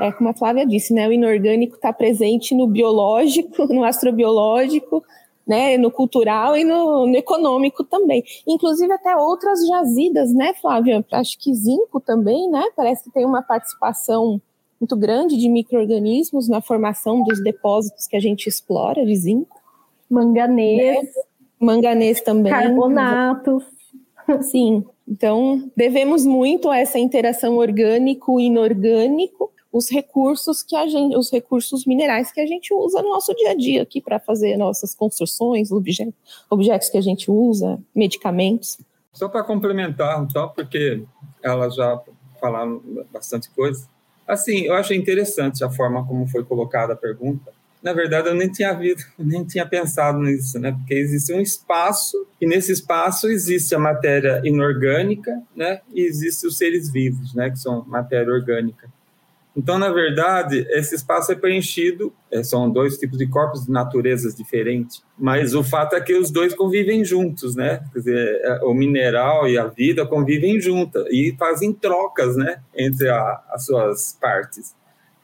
é como a Flávia disse, né? O inorgânico está presente no biológico, no astrobiológico, né, no cultural e no, no, econômico também. Inclusive até outras jazidas, né, Flávia? Acho que zinco também, né? Parece que tem uma participação muito grande de micro-organismos na formação dos depósitos que a gente explora de zinco. Manganês. Né? Manganês também. Carbonatos. Sim. Então, devemos muito a essa interação orgânico-inorgânico os recursos que a gente, os recursos minerais que a gente usa no nosso dia a dia aqui para fazer nossas construções, objetos, objetos que a gente usa, medicamentos. Só para complementar, então, porque elas já falaram bastante coisa. Assim, eu achei interessante a forma como foi colocada a pergunta. Na verdade, eu nem tinha visto, nem tinha pensado nisso, né? Porque existe um espaço e nesse espaço existe a matéria inorgânica, né? E existe os seres vivos, né? Que são matéria orgânica. Então, na verdade, esse espaço é preenchido, é, são dois tipos de corpos de naturezas diferentes, mas o fato é que os dois convivem juntos, né? Quer dizer, é, o mineral e a vida convivem juntas e fazem trocas, né, entre a, as suas partes.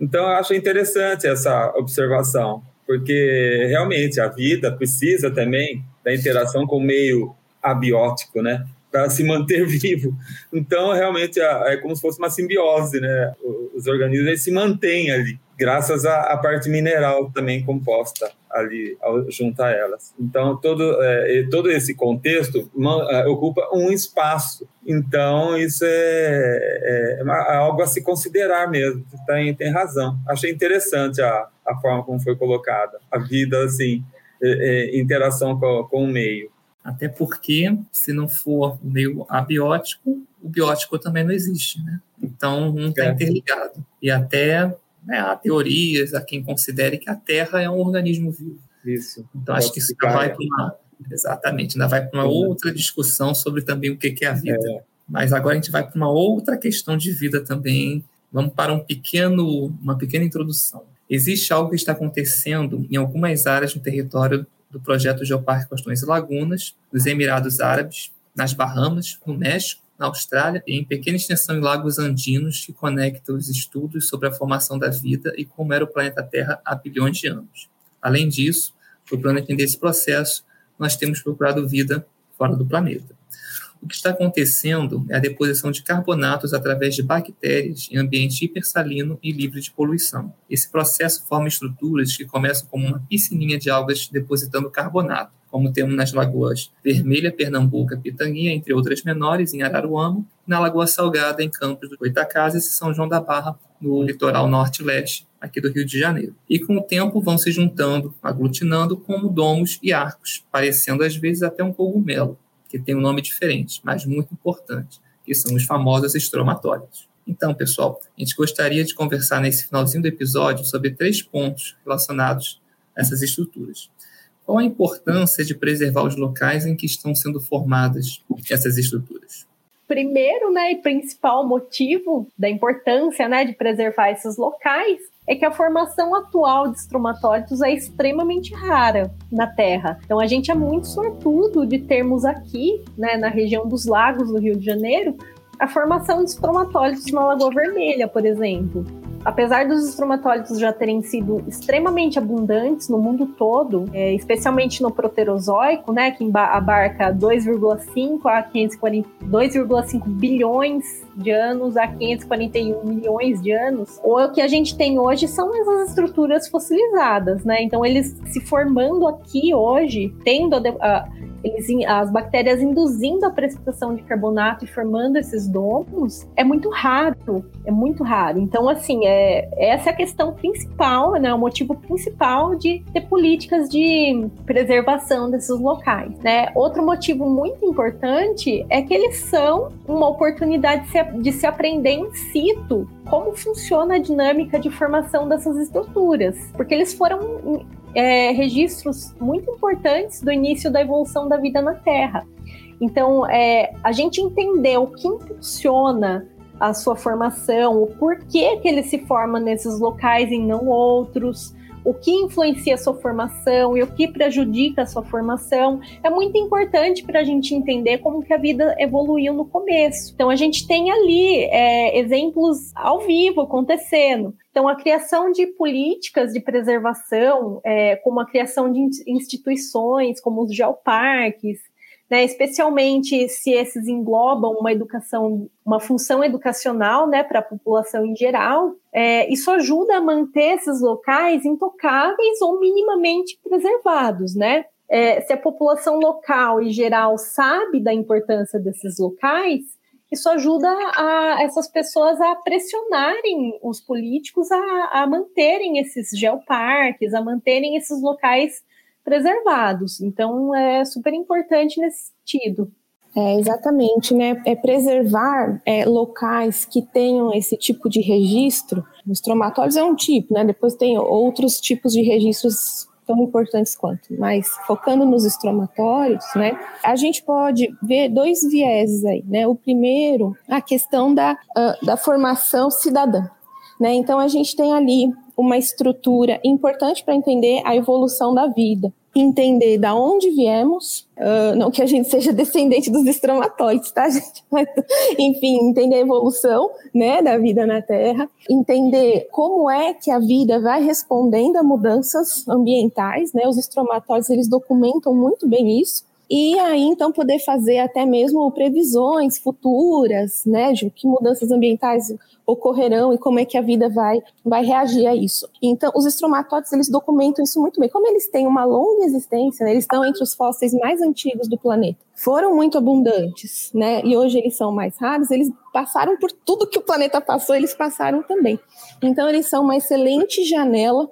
Então, eu acho interessante essa observação, porque realmente a vida precisa também da interação com o meio abiótico, né? Para se manter vivo. Então, realmente, é como se fosse uma simbiose, né? Os organismos se mantêm ali, graças à, parte mineral também composta ali junto a elas. Então, todo, é, todo esse contexto é, ocupa um espaço. Então, isso é, é, é, algo a se considerar mesmo. Tem, tem razão. Achei interessante a, a forma como foi colocada. A vida, assim, é, é, interação com, com o meio. Até porque, se não for o meio abiótico, o biótico também não existe, né? Então, um está é. interligado. E até né, há teorias, há quem considere que a Terra é um organismo vivo. Isso. Então, acho que isso ainda vai para uma... Exatamente, ainda vai para uma outra discussão sobre também o que é a vida. É. Mas agora a gente vai para uma outra questão de vida também. Vamos para um pequeno, uma pequena introdução. Existe algo que está acontecendo em algumas áreas no território do projeto Geoparque Costões e Lagunas, nos Emirados Árabes, nas Bahamas, no México, na Austrália e em pequena extensão em lagos andinos que conecta os estudos sobre a formação da vida e como era o planeta Terra há bilhões de anos. Além disso, procurando entender esse processo, nós temos procurado vida fora do planeta. O que está acontecendo é a deposição de carbonatos através de bactérias em ambiente hipersalino e livre de poluição. Esse processo forma estruturas que começam como uma piscininha de algas depositando carbonato, como temos nas lagoas Vermelha, Pernambuco, Pitanguinha, entre outras menores, em Araruama, e na Lagoa Salgada, em Campos do Goitacazes e São João da Barra, no litoral norte-leste, aqui do Rio de Janeiro. E com o tempo vão se juntando, aglutinando como domos e arcos, parecendo às vezes até um cogumelo que tem um nome diferente, mas muito importante, que são os famosos estromatólitos. Então, pessoal, a gente gostaria de conversar nesse finalzinho do episódio sobre três pontos relacionados a essas estruturas. Qual a importância de preservar os locais em que estão sendo formadas essas estruturas? Primeiro, né, e principal motivo da importância, né, de preservar esses locais é que a formação atual de estromatólitos é extremamente rara na Terra. Então a gente é muito sortudo de termos aqui, né, na região dos lagos do Rio de Janeiro, a formação de estromatólitos na Lagoa Vermelha, por exemplo. Apesar dos estromatólitos já terem sido extremamente abundantes no mundo todo, é, especialmente no Proterozoico, né, que abarca 2,5 a 2,5 bilhões de anos a 541 milhões de anos, o que a gente tem hoje são essas estruturas fossilizadas, né? Então eles se formando aqui hoje, tendo a, a eles, as bactérias induzindo a precipitação de carbonato e formando esses domos, é muito raro, é muito raro. Então, assim, é, essa é a questão principal, né, o motivo principal de ter políticas de preservação desses locais, né? Outro motivo muito importante é que eles são uma oportunidade de se, de se aprender em situ como funciona a dinâmica de formação dessas estruturas, porque eles foram é, registros muito importantes do início da evolução da vida na Terra. Então, é, a gente entender o que impulsiona a sua formação, o porquê que ele se forma nesses locais e não outros, o que influencia a sua formação e o que prejudica a sua formação, é muito importante para a gente entender como que a vida evoluiu no começo. Então a gente tem ali é, exemplos ao vivo acontecendo. Então, a criação de políticas de preservação, é, como a criação de instituições, como os geoparques, né, especialmente se esses englobam uma educação, uma função educacional né, para a população em geral, é, isso ajuda a manter esses locais intocáveis ou minimamente preservados, né? É, se a população local e geral sabe da importância desses locais, isso ajuda a, essas pessoas a pressionarem os políticos a, a manterem esses geoparques, a manterem esses locais preservados. Então, é super importante nesse sentido. É, exatamente, né? É preservar é, locais que tenham esse tipo de registro. Os tromatórios é um tipo, né? Depois tem outros tipos de registros tão importantes quanto. Mas focando nos estromatórios, né? A gente pode ver dois vieses aí, né? O primeiro, a questão da, uh, da formação cidadã. Né? Então, a gente tem ali uma estrutura importante para entender a evolução da vida, entender da onde viemos, uh, não que a gente seja descendente dos estromatóides, tá, gente? Enfim, entender a evolução, né, da vida na Terra, entender como é que a vida vai respondendo a mudanças ambientais, né? Os estromatóides eles documentam muito bem isso e aí então poder fazer até mesmo previsões futuras, né, de que mudanças ambientais ocorrerão e como é que a vida vai vai reagir a isso. Então, os estromatóides eles documentam isso muito bem. Como eles têm uma longa existência, né, eles estão entre os fósseis mais antigos do planeta. Foram muito abundantes, né? E hoje eles são mais raros. Eles passaram por tudo que o planeta passou, eles passaram também. Então, eles são uma excelente janela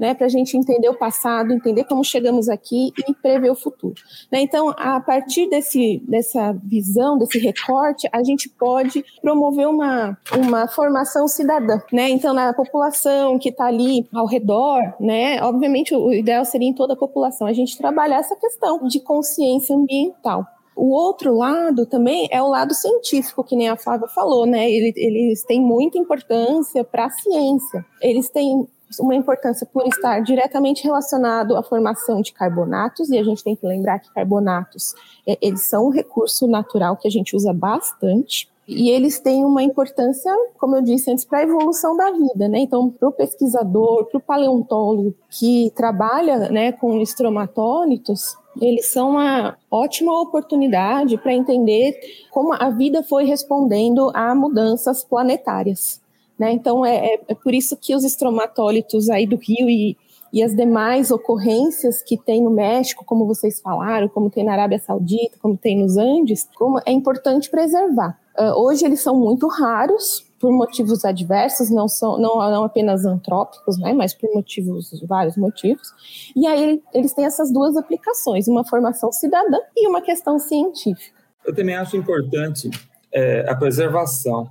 né, para a gente entender o passado, entender como chegamos aqui e prever o futuro. Né? Então, a partir desse, dessa visão, desse recorte, a gente pode promover uma, uma formação cidadã. Né? Então, na população que está ali ao redor, né, obviamente o ideal seria em toda a população, a gente trabalhar essa questão de consciência ambiental. O outro lado também é o lado científico, que nem a Flávia falou, né? Eles, eles têm muita importância para a ciência. Eles têm uma importância por estar diretamente relacionado à formação de carbonatos, e a gente tem que lembrar que carbonatos, é, eles são um recurso natural que a gente usa bastante, e eles têm uma importância, como eu disse antes, para a evolução da vida, né? Então, para o pesquisador, para o paleontólogo que trabalha né, com estromatólitos, eles são uma ótima oportunidade para entender como a vida foi respondendo a mudanças planetárias. Né? Então, é, é, é, por isso que os estromatólitos aí do Rio e, e as demais ocorrências que tem no México, como vocês falaram, como tem na Arábia Saudita, como tem nos Andes, como é importante preservar. Uh, hoje eles são muito raros, por motivos adversos, não são não, não apenas antrópicos, né, mas por motivos vários motivos. E aí eles têm essas duas aplicações, uma formação cidadã e uma questão científica. Eu também acho importante é, a preservação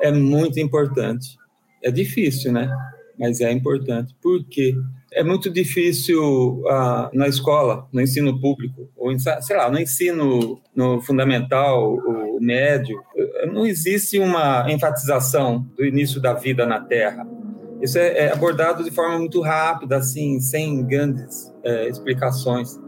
é muito importante. É difícil, né? Mas é importante. Por quê? É muito difícil uh, na escola, no ensino público, ou sei lá, no ensino no fundamental, o médio, não existe uma enfatização do início da vida na Terra. Isso é, é abordado de forma muito rápida, assim, sem grandes é, explicações.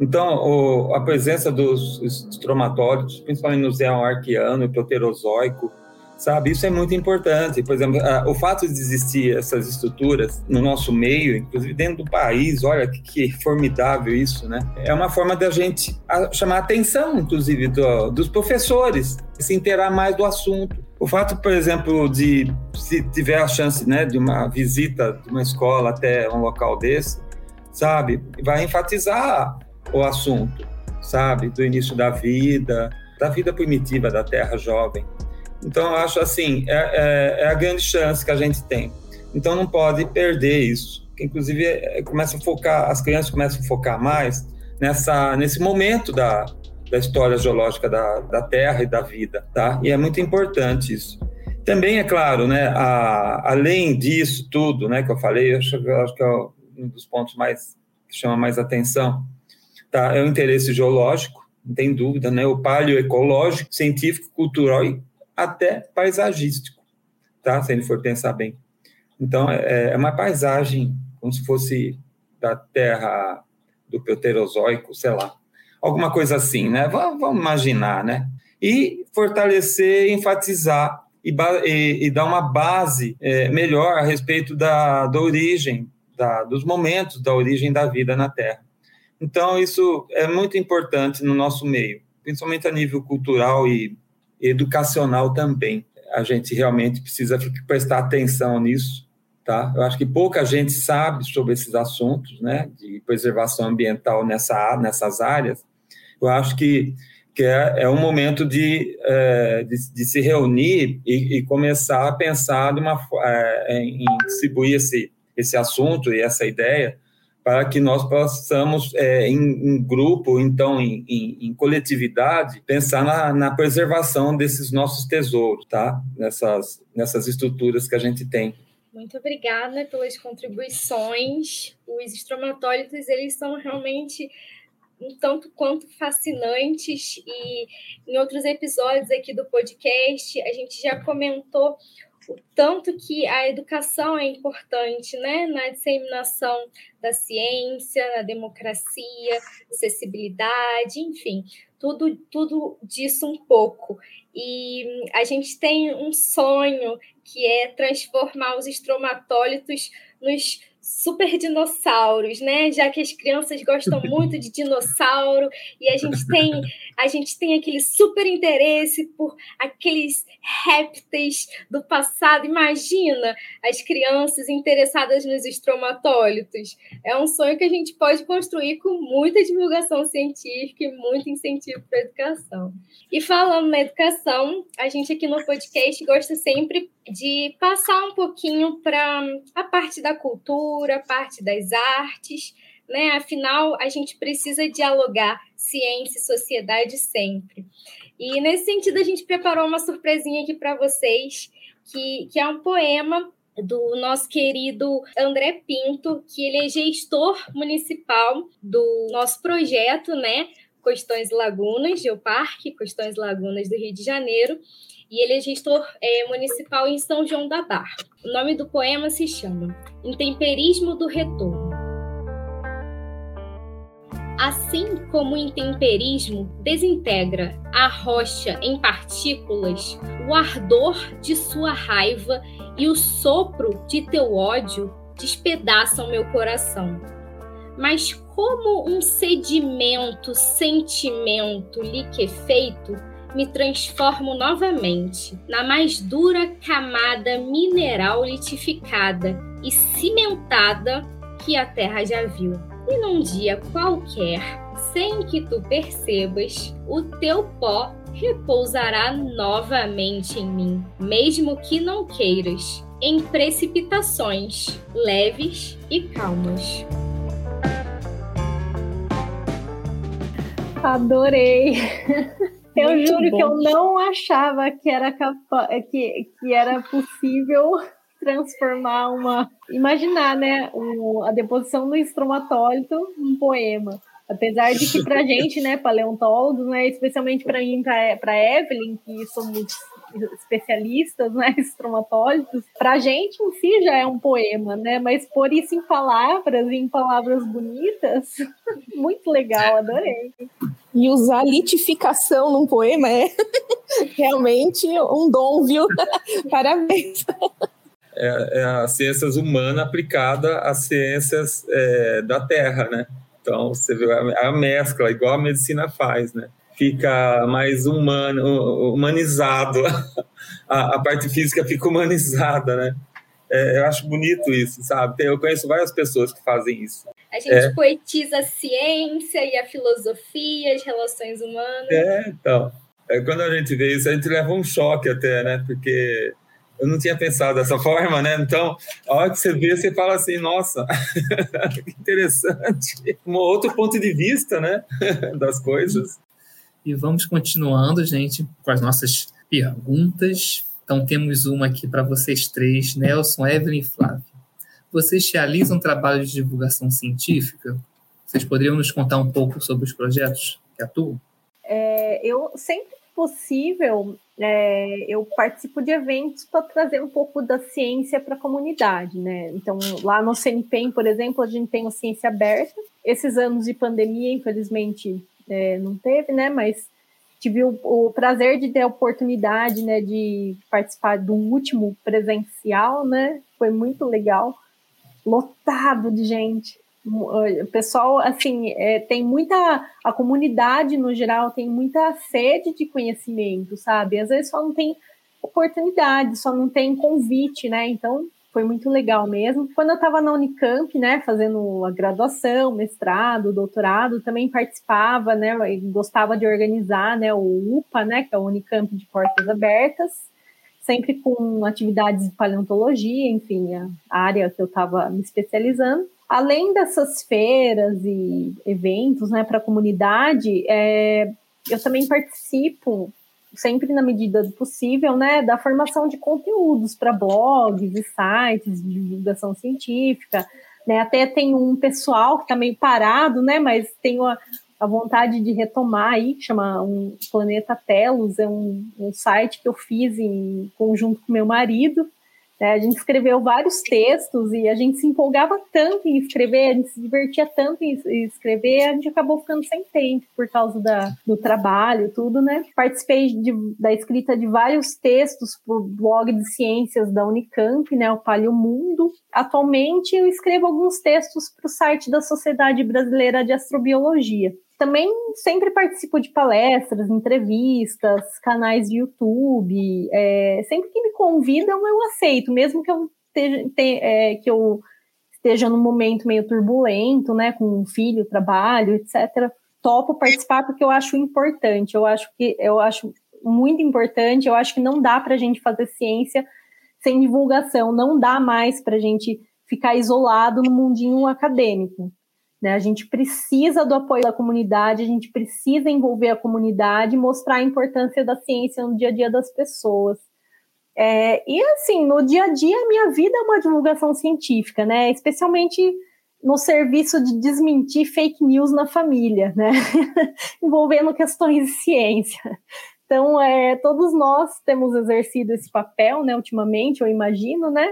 Então, o, a presença dos estromatólitos, principalmente no Zéon arqueano e proterozoico, sabe? Isso é muito importante. Por exemplo, o fato de existir essas estruturas no nosso meio, inclusive dentro do país, olha que, que formidável isso, né? É uma forma da gente chamar a atenção, inclusive, do, dos professores, se inteirar mais do assunto. O fato, por exemplo, de se tiver a chance, né, de uma visita de uma escola até um local desse, sabe, vai enfatizar o assunto, sabe, do início da vida, da vida primitiva da Terra jovem. Então, acho assim, é, é, é, a grande chance que a gente tem. Então, não pode perder isso. Inclusive, é, começa a focar, as crianças começam a focar mais nessa, nesse momento da, da história geológica da, da Terra e da vida, tá? E é muito importante isso. Também, é claro, né, a, além disso tudo, né, que eu falei, eu acho, eu acho que é um dos pontos mais que chama mais atenção, tá? É o interesse geológico, não tem dúvida, né? O paleoecológico, científico, cultural e até paisagístico, tá? Se ele for pensar bem. Então, é, é uma paisagem como se fosse da Terra do Pterozoico, sei lá, alguma coisa assim, né? Vamos, vamos imaginar, né? E fortalecer, enfatizar e, e, e dar uma base é, melhor a respeito da, da origem, da, dos momentos da origem da vida na Terra. Então, isso é muito importante no nosso meio, principalmente a nível cultural e educacional também. A gente realmente precisa prestar atenção nisso, tá? Eu acho que pouca gente sabe sobre esses assuntos, né, de preservação ambiental nessa, nessas áreas. Eu acho que que é, é um momento de, é, de, de, se reunir e, e, começar a pensar uma, é, em distribuir esse, esse assunto e essa ideia para que nós possamos, é, em, em, grupo, então em, em, em coletividade, pensar na, na, preservação desses nossos tesouros, tá? Nessas, nessas estruturas que a gente tem. Muito obrigada pelas contribuições. Os estromatólitos, eles são realmente um tanto quanto fascinantes e em outros episódios aqui do podcast a gente já comentou o tanto que a educação é importante, né, na disseminação da ciência, na democracia, acessibilidade, enfim, tudo, tudo disso um pouco. E a gente tem um sonho que é transformar os estromatólitos nos super dinossauros, né? Já que as crianças gostam muito de dinossauro e a gente tem a gente tem aquele super interesse por aqueles répteis do passado. Imagina as crianças interessadas nos estromatólitos. É um sonho que a gente pode construir com muita divulgação científica e muito incentivo para a educação. E falando na educação, a gente aqui no podcast gosta sempre de passar um pouquinho para a parte da cultura, a parte das artes, né? Afinal, a gente precisa dialogar ciência e sociedade sempre. E nesse sentido, a gente preparou uma surpresinha aqui para vocês, que, que é um poema do nosso querido André Pinto, que ele é gestor municipal do nosso projeto, né? Costões Lagunas, Geoparque, Costões Lagunas do Rio de Janeiro e ele é gestor é, municipal em São João da Barra. O nome do poema se chama Intemperismo do Retorno. Assim como o intemperismo desintegra a rocha em partículas, o ardor de sua raiva e o sopro de teu ódio despedaçam meu coração. Mas como um sedimento sentimento liquefeito, me transformo novamente na mais dura camada mineral litificada e cimentada que a terra já viu. E num dia qualquer, sem que tu percebas, o teu pó repousará novamente em mim, mesmo que não queiras, em precipitações leves e calmas. Adorei! Eu Muito juro bom. que eu não achava que era capa que, que era possível transformar uma. Imaginar, né? A deposição do estromatólito em poema. Apesar de que para gente, né, paleontólogos, né, especialmente para mim, para Evelyn, que somos especialistas, né, estromatólitos, para a gente em si já é um poema, né, mas por isso em palavras, em palavras bonitas, muito legal, adorei. E usar litificação num poema é realmente um dom, viu? Parabéns. É, é a ciências humanas aplicada às ciências é, da Terra, né? Então, você vê a, a mescla, igual a medicina faz, né? Fica mais humano, humanizado, a, a parte física fica humanizada, né? É, eu acho bonito isso, sabe? Eu conheço várias pessoas que fazem isso. A gente é. poetiza a ciência e a filosofia, as relações humanas. É, então. É, quando a gente vê isso, a gente leva um choque até, né? Porque eu não tinha pensado dessa forma, né? Então, a hora que você vê, você fala assim, nossa, que interessante. Um outro ponto de vista, né? Das coisas. E vamos continuando, gente, com as nossas perguntas. Então, temos uma aqui para vocês três, Nelson, Evelyn e Flávio. Vocês realizam trabalho de divulgação científica? Vocês poderiam nos contar um pouco sobre os projetos que atuam? É, eu sempre possível, é, eu participo de eventos para trazer um pouco da ciência para a comunidade, né? Então, lá no CNPEM, por exemplo, a gente tem o Ciência Aberta. Esses anos de pandemia, infelizmente, é, não teve, né? Mas tive o, o, prazer de ter a oportunidade, né, de participar do último presencial, né? Foi muito legal, lotado de gente. O pessoal, assim, é, tem muita. A comunidade, no geral, tem muita sede de conhecimento, sabe? Às vezes só não tem oportunidade, só não tem convite, né? Então, foi muito legal mesmo. Quando eu estava na Unicamp, né, fazendo a graduação, mestrado, doutorado, também participava, né, gostava de organizar, né, o UPA, né, que é o Unicamp de Portas Abertas, sempre com atividades de paleontologia, enfim, a área que eu estava me especializando. Além dessas feiras e eventos, né, para a comunidade, é, eu também participo sempre na medida do possível, né, da formação de conteúdos para blogs e sites de divulgação científica, né, até tem um pessoal que está meio parado, né, mas tenho a, vontade de retomar aí, que chama um Planeta Telos, é um, um site que eu fiz em conjunto com meu marido, a gente escreveu vários textos e a gente se empolgava tanto em escrever, a gente se divertia tanto em escrever, a gente acabou ficando sem tempo por causa da, do trabalho, tudo, né? Participei de, da escrita de vários textos para o blog de ciências da Unicamp, né? O Palio Mundo. Atualmente eu escrevo alguns textos para o site da Sociedade Brasileira de Astrobiologia também sempre participo de palestras, entrevistas, canais de YouTube. É, sempre que me convidam, eu aceito, mesmo que eu esteja, te, é, que eu esteja num momento meio turbulento, né, com um filho, trabalho, etc. Topo participar porque eu acho importante. Eu acho que eu acho muito importante. Eu acho que não dá para a gente fazer ciência sem divulgação. Não dá mais para a gente ficar isolado no mundinho acadêmico. Né? A gente precisa do apoio da comunidade, a gente precisa envolver a comunidade, mostrar a importância da ciência no dia a dia das pessoas. É, e assim, no dia a dia, a minha vida é uma divulgação científica, né? Especialmente no serviço de desmentir fake news na família, né? Envolvendo questões de ciência. Então, é, todos nós temos exercido esse papel, né, ultimamente, eu imagino, né?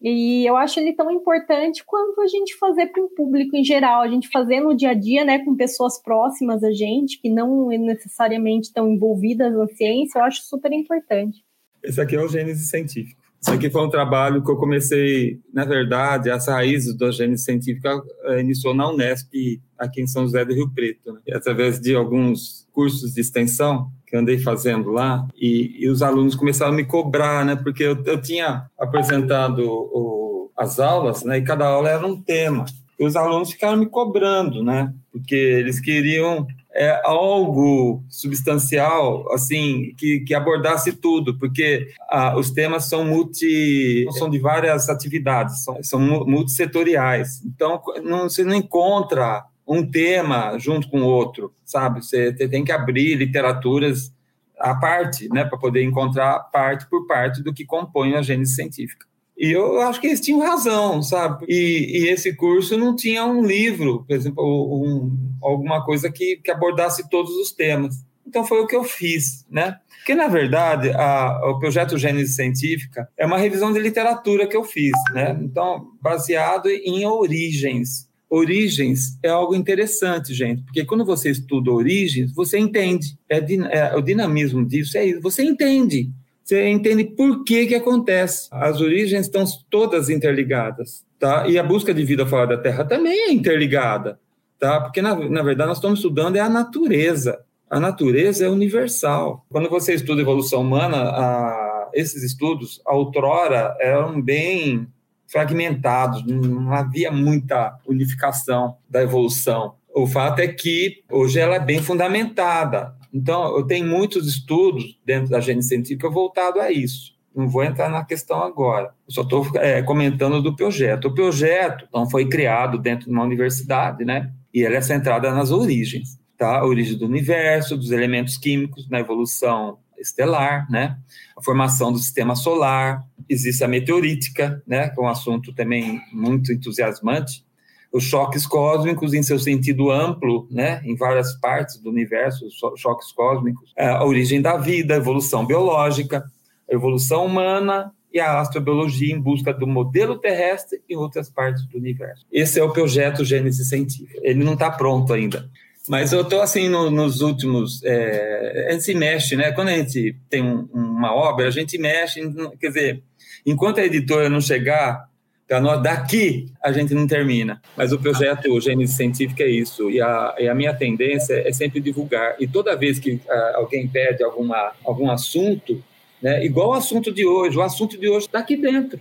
E eu acho ele tão importante quanto a gente fazer para o público em geral, a gente fazer no dia a dia, né, com pessoas próximas a gente, que não necessariamente estão envolvidas na ciência, eu acho super importante. Esse aqui é o Gênesis Científico. Isso aqui foi um trabalho que eu comecei, na verdade, as raízes da Gênesis Científica eh, iniciou na Unesp, aqui em São José do Rio Preto, né? através de alguns cursos de extensão que andei fazendo lá, e, e, os alunos começaram a me cobrar, né? Porque eu, eu tinha apresentado o, as aulas, né? E cada aula era um tema. E os alunos ficaram me cobrando, né? Porque eles queriam é, algo substancial, assim, que, que abordasse tudo, porque ah, os temas são multi, são de várias atividades, são, são multissetoriais. Então, não, você não encontra um tema junto com outro, sabe? Você tem que abrir literaturas à parte, né, para poder encontrar parte por parte do que compõe a gênese científica. E eu acho que eles tinham razão, sabe? E, e esse curso não tinha um livro, por exemplo, um, alguma coisa que, que abordasse todos os temas. Então foi o que eu fiz, né? Porque, na verdade, a, o projeto Gênese Científica é uma revisão de literatura que eu fiz, né? Então, baseado em origens Origens é algo interessante, gente, porque quando você estuda origens, você entende. É, é, o dinamismo disso é isso. Você entende. Você entende por que que acontece. As origens estão todas interligadas, tá? E a busca de vida fora da Terra também é interligada, tá? Porque, na, na verdade, nós estamos estudando é a natureza. A natureza é universal. Quando você estuda evolução humana, a, esses estudos, outrora, eram bem fragmentados, não havia muita unificação da evolução. O fato é que hoje ela é bem fundamentada. Então, eu tenho muitos estudos dentro da gênese científica voltado a isso. Não vou entrar na questão agora. Eu só estou é, comentando do projeto. O projeto então, foi criado dentro de uma universidade, né? E ele é centrada nas origens, tá? A origem do universo, dos elementos químicos, na evolução estelar, né? A formação do sistema solar, existe a meteorítica, né? Que é um assunto também muito entusiasmante, os choques cósmicos em seu sentido amplo, né, em várias partes do universo, choques cósmicos, a origem da vida, a evolução biológica, a evolução humana e a astrobiologia em busca do modelo terrestre em outras partes do universo. Esse é o projeto Gênesis Científica. Ele não está pronto ainda. Mas eu estou assim no, nos últimos. É, a gente se mexe, né? Quando a gente tem um, uma obra, a gente mexe. Quer dizer, enquanto a editora não chegar para nós, daqui a gente não termina. Mas o projeto Gênesis Científica é isso. E a, e a minha tendência é sempre divulgar. E toda vez que uh, alguém pede alguma, algum assunto, né, igual o assunto de hoje, o assunto de hoje está aqui dentro.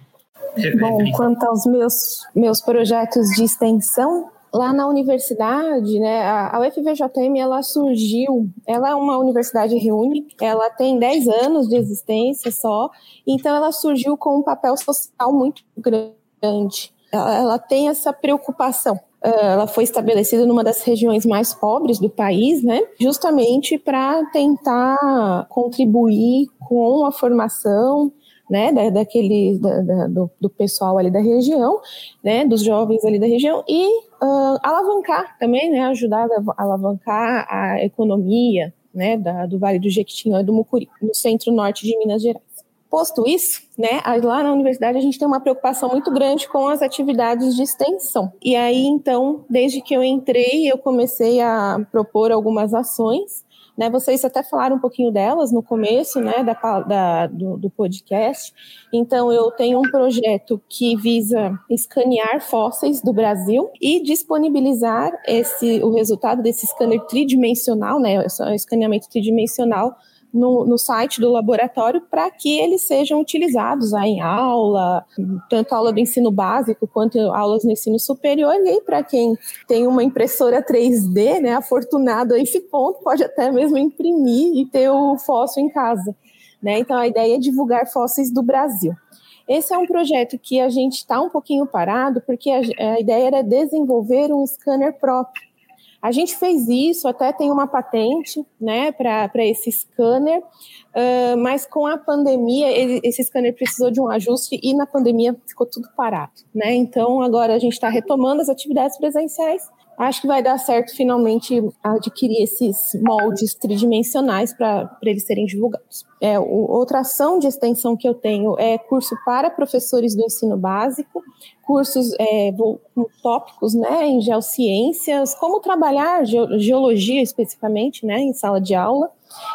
Bom, quanto aos meus, meus projetos de extensão, lá na universidade, né, a UFVJM, ela surgiu, ela é uma universidade reúne, ela tem 10 anos de existência só, então ela surgiu com um papel social muito grande. Ela, ela tem essa preocupação. Ah, ela foi estabelecida numa das regiões mais pobres do país, né, justamente para tentar contribuir com a formação né, da, daquele, da, da, do, do, pessoal ali da região, né, dos jovens ali da região, e uh, alavancar também, né, ajudar a alavancar a economia, né, da, do Vale do Jequitinhonha e do Mucuri, no centro-norte de Minas Gerais. Posto isso, né, lá na universidade a gente tem uma preocupação muito grande com as atividades de extensão. E aí, então, desde que eu entrei, eu comecei a propor algumas ações né, vocês até falaram um pouquinho delas no começo né, da, da do, do, podcast. Então, eu tenho um projeto que visa escanear fósseis do Brasil e disponibilizar esse, o resultado desse scanner tridimensional, né, escaneamento tridimensional, no, no site do laboratório para que eles sejam utilizados aí em aula, tanto aula do ensino básico quanto aulas no ensino superior. E para quem tem uma impressora 3D, né, afortunado a esse ponto, pode até mesmo imprimir e ter o fóssil em casa. Né? Então, a ideia é divulgar fósseis do Brasil. Esse é um projeto que a gente está um pouquinho parado, porque a, a ideia era desenvolver um scanner próprio a gente fez isso, até tem uma patente né, para esse scanner, uh, mas com a pandemia, ele, esse scanner precisou de um ajuste e na pandemia ficou tudo parado. Né? Então, agora a gente está retomando as atividades presenciais acho que vai dar certo finalmente adquirir esses moldes tridimensionais para eles serem divulgados. É, o, outra ação de extensão que eu tenho é curso para professores do ensino básico, cursos é, tópicos né, em geociências, como trabalhar geologia especificamente né, em sala de aula.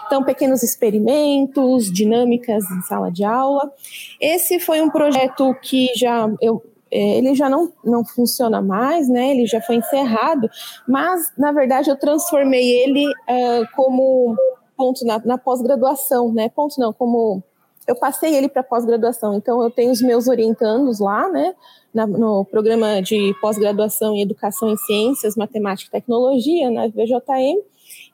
Então, pequenos experimentos, dinâmicas em sala de aula. Esse foi um projeto que já eu ele já não, não funciona mais, né? Ele já foi encerrado, mas na verdade eu transformei ele uh, como ponto na, na pós-graduação, né? Ponto não, como eu passei ele para pós-graduação. Então eu tenho os meus orientandos lá, né? Na, no programa de pós-graduação em Educação em Ciências, Matemática e Tecnologia, na VJM.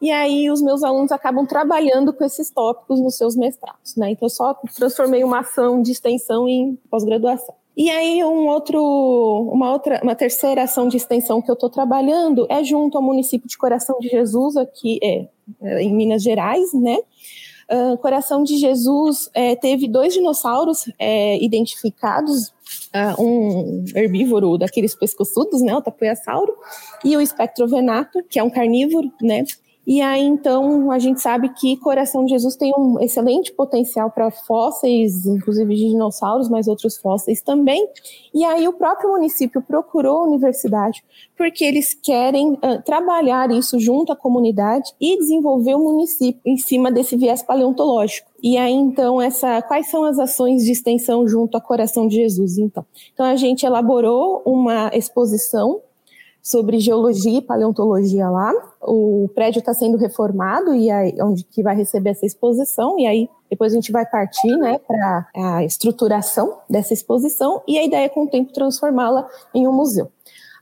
E aí os meus alunos acabam trabalhando com esses tópicos nos seus mestrados, né? Então eu só transformei uma ação de extensão em pós-graduação. E aí um outro, uma outra, uma terceira ação de extensão que eu estou trabalhando é junto ao município de Coração de Jesus aqui é, é em Minas Gerais, né? Uh, Coração de Jesus é, teve dois dinossauros é, identificados, uh, um herbívoro daqueles pescoçudos, né, o tapuiasauro, e o espectrovenato, que é um carnívoro, né, e aí, então, a gente sabe que Coração de Jesus tem um excelente potencial para fósseis, inclusive de dinossauros, mas outros fósseis também. E aí, o próprio município procurou a universidade, porque eles querem uh, trabalhar isso junto à comunidade e desenvolver o município em cima desse viés paleontológico. E aí, então, essa, quais são as ações de extensão junto a Coração de Jesus, então? Então, a gente elaborou uma exposição sobre geologia e paleontologia lá. O prédio está sendo reformado e aí onde que vai receber essa exposição e aí depois a gente vai partir, né, para a estruturação dessa exposição e a ideia é com o tempo transformá-la em um museu.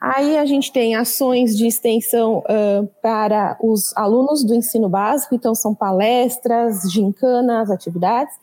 Aí a gente tem ações de extensão uh, para os alunos do ensino básico, então são palestras, gincanas, atividades.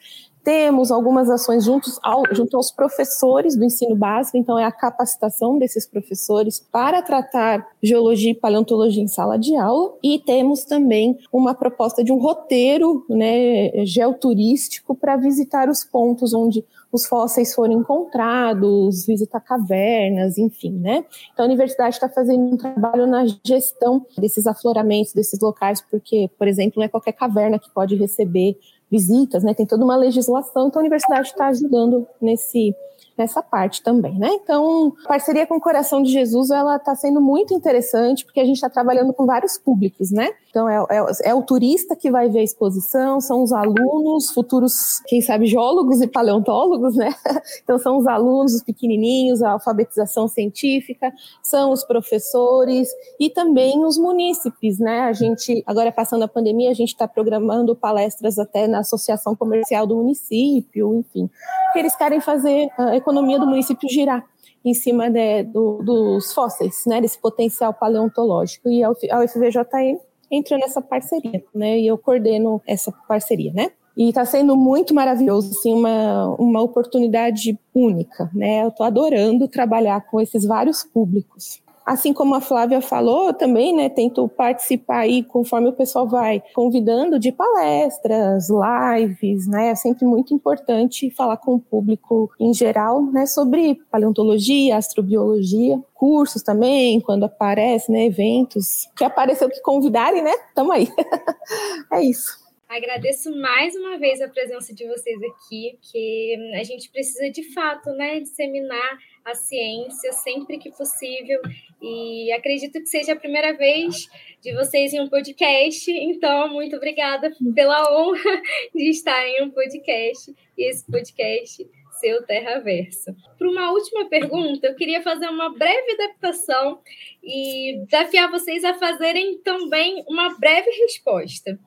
Temos algumas ações juntos ao, junto aos professores do ensino básico, então é a capacitação desses professores para tratar geologia e paleontologia em sala de aula. E temos também uma proposta de um roteiro né, geoturístico para visitar os pontos onde os fósseis foram encontrados, visitar cavernas, enfim, né? Então a universidade está fazendo um trabalho na gestão desses afloramentos, desses locais, porque, por exemplo, não é qualquer caverna que pode receber visitas, né? Tem toda uma legislação, então a universidade está ajudando nesse nessa parte também, né? Então, parceria com o Coração de Jesus, ela está sendo muito interessante, porque a gente está trabalhando com vários públicos, né? Então, é, é, é, o turista que vai ver a exposição, são os alunos, futuros, quem sabe, geólogos e paleontólogos, né? Então, são os alunos, os pequenininhos, a alfabetização científica, são os professores e também os munícipes, né? A gente, agora passando a pandemia, a gente está programando palestras até na Associação Comercial do município, enfim, porque eles querem fazer a economia do município girar em cima do, dos fósseis, né, desse potencial paleontológico. E a UFVJM entrou nessa parceria, né, e eu coordeno essa parceria, né. E está sendo muito maravilhoso, assim, uma, uma oportunidade única, né. Eu estou adorando trabalhar com esses vários públicos assim como a Flávia falou, também, né, tento participar aí conforme o pessoal vai convidando de palestras, lives, né, é sempre muito importante falar com o público em geral, né, sobre paleontologia, astrobiologia, cursos também, quando aparece, né, eventos, que apareceu que convidarem, né, tamo aí. é isso. Agradeço mais uma vez a presença de vocês aqui, que a gente precisa de fato, né, disseminar a ciência sempre que possível. E acredito que seja a primeira vez de vocês em um podcast. Então, muito obrigada pela honra de estar em um podcast. E esse podcast seu Terraverso. Para uma última pergunta, eu queria fazer uma breve adaptação e desafiar vocês a fazerem também uma breve resposta.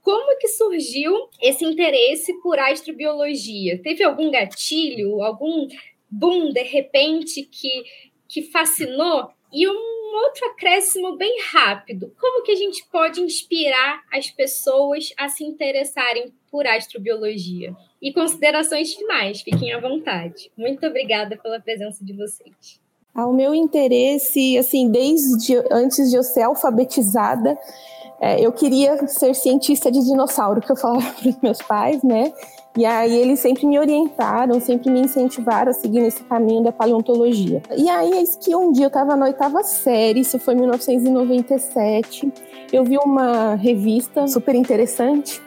Como que surgiu esse interesse por astrobiologia? Teve algum gatilho, algum boom de repente que, que fascinou? E um outro acréscimo bem rápido: como que a gente pode inspirar as pessoas a se interessarem por astrobiologia? E considerações finais, fiquem à vontade. Muito obrigada pela presença de vocês. Ao meu interesse, assim, desde antes de eu ser alfabetizada, é, eu queria ser cientista de dinossauro, que eu falava para os meus pais, né? E aí eles sempre me orientaram, sempre me incentivaram a seguir nesse caminho da paleontologia. E aí é que um dia eu estava na oitava série, isso foi em 1997, eu vi uma revista super interessante.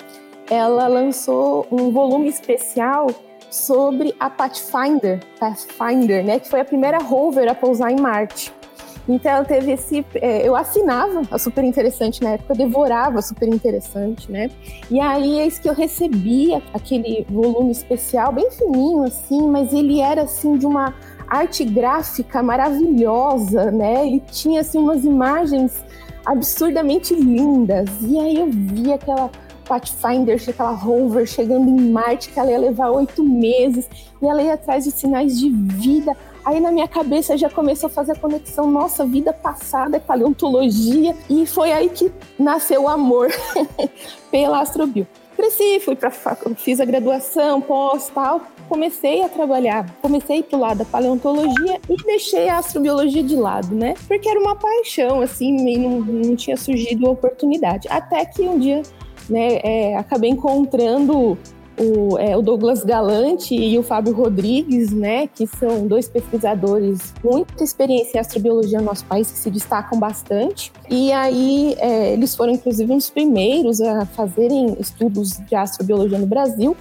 Ela lançou um volume especial sobre a Pathfinder, Pathfinder, né, que foi a primeira rover a pousar em Marte. Então teve esse. É, eu assinava a Super Interessante na época, eu devorava a Super Interessante, né? E aí é isso que eu recebia aquele volume especial, bem fininho, assim, mas ele era assim de uma arte gráfica maravilhosa, né? Ele tinha assim umas imagens absurdamente lindas. E aí eu via aquela Pathfinder, aquela rover chegando em Marte, que ela ia levar oito meses, e ela ia atrás de sinais de vida. Aí na minha cabeça já começou a fazer a conexão, nossa, vida passada paleontologia, e foi aí que nasceu o amor pela astrobio. Cresci, fui para fiz a graduação, pós, tal, comecei a trabalhar, comecei pro lado da paleontologia e deixei a astrobiologia de lado, né? Porque era uma paixão, assim, e não, não tinha surgido oportunidade. Até que um dia, né, é, acabei encontrando o, é, o, Douglas Galante e o Fábio Rodrigues, né, que são dois pesquisadores com muita experiência em astrobiologia no nosso país, que se destacam bastante. E aí é, eles foram, inclusive, um dos primeiros a fazerem estudos de astrobiologia no Brasil.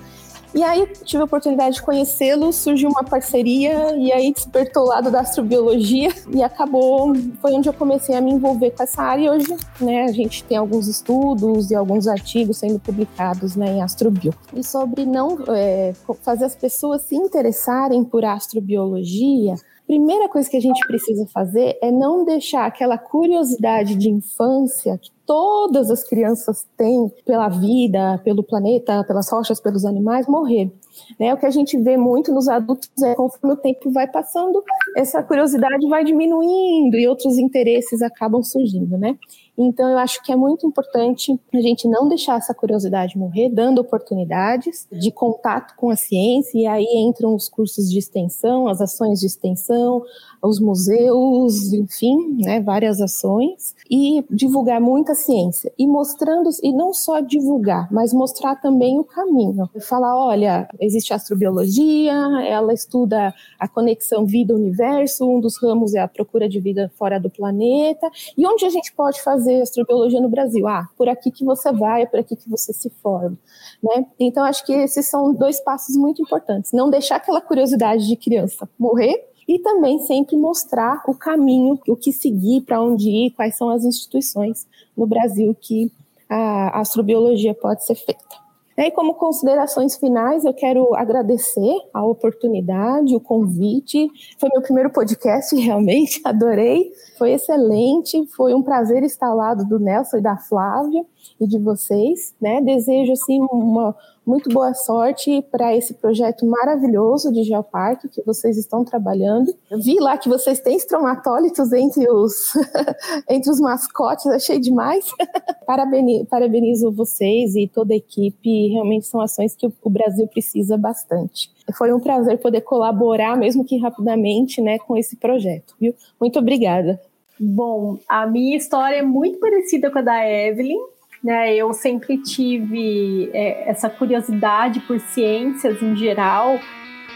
E aí tive a oportunidade de conhecê-lo, surgiu uma parceria e aí despertou o lado da astrobiologia e acabou, foi onde eu comecei a me envolver com essa área e hoje, né, a gente tem alguns estudos e alguns artigos sendo publicados, né, em astrobio. E sobre não é, fazer as pessoas se interessarem por astrobiologia, primeira coisa que a gente precisa fazer é não deixar aquela curiosidade de infância que todas as crianças têm pela vida, pelo planeta, pelas rochas, pelos animais, morrer. Né? O que a gente vê muito nos adultos é conforme o tempo vai passando, essa curiosidade vai diminuindo e outros interesses acabam surgindo, né? Então, eu acho que é muito importante a gente não deixar essa curiosidade morrer, dando oportunidades de contato com a ciência, e aí entram os cursos de extensão, as ações de extensão, os museus, enfim, né, várias ações, e divulgar muita ciência e mostrando, e não só divulgar, mas mostrar também o caminho. Falar, olha, existe astrobiologia, ela estuda a conexão vida-universo, um dos ramos é a procura de vida fora do planeta, e onde a gente pode fazer astrobiologia no Brasil? Ah, por aqui que você vai, é por aqui que você se forma. Né? Então, acho que esses são dois passos muito importantes. Não deixar aquela curiosidade de criança morrer, e também sempre mostrar o caminho, o que seguir, para onde ir, quais são as instituições no Brasil que a astrobiologia pode ser feita. E como considerações finais, eu quero agradecer a oportunidade, o convite. Foi meu primeiro podcast, realmente adorei. Foi excelente, foi um prazer estar ao lado do Nelson e da Flávia e de vocês. Né? Desejo assim uma muito boa sorte para esse projeto maravilhoso de Geoparque que vocês estão trabalhando. Eu vi lá que vocês têm estromatólitos entre os, entre os mascotes, achei demais. Parabenizo, parabenizo vocês e toda a equipe, realmente são ações que o Brasil precisa bastante. Foi um prazer poder colaborar, mesmo que rapidamente, né, com esse projeto. Viu? Muito obrigada. Bom, a minha história é muito parecida com a da Evelyn. Né, eu sempre tive é, essa curiosidade por ciências em geral,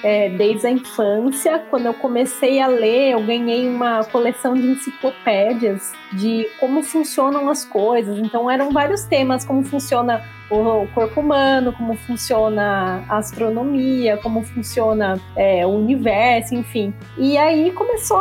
é, desde a infância. Quando eu comecei a ler, eu ganhei uma coleção de enciclopédias de como funcionam as coisas. Então, eram vários temas: como funciona o corpo humano, como funciona a astronomia, como funciona é, o universo, enfim. E aí começou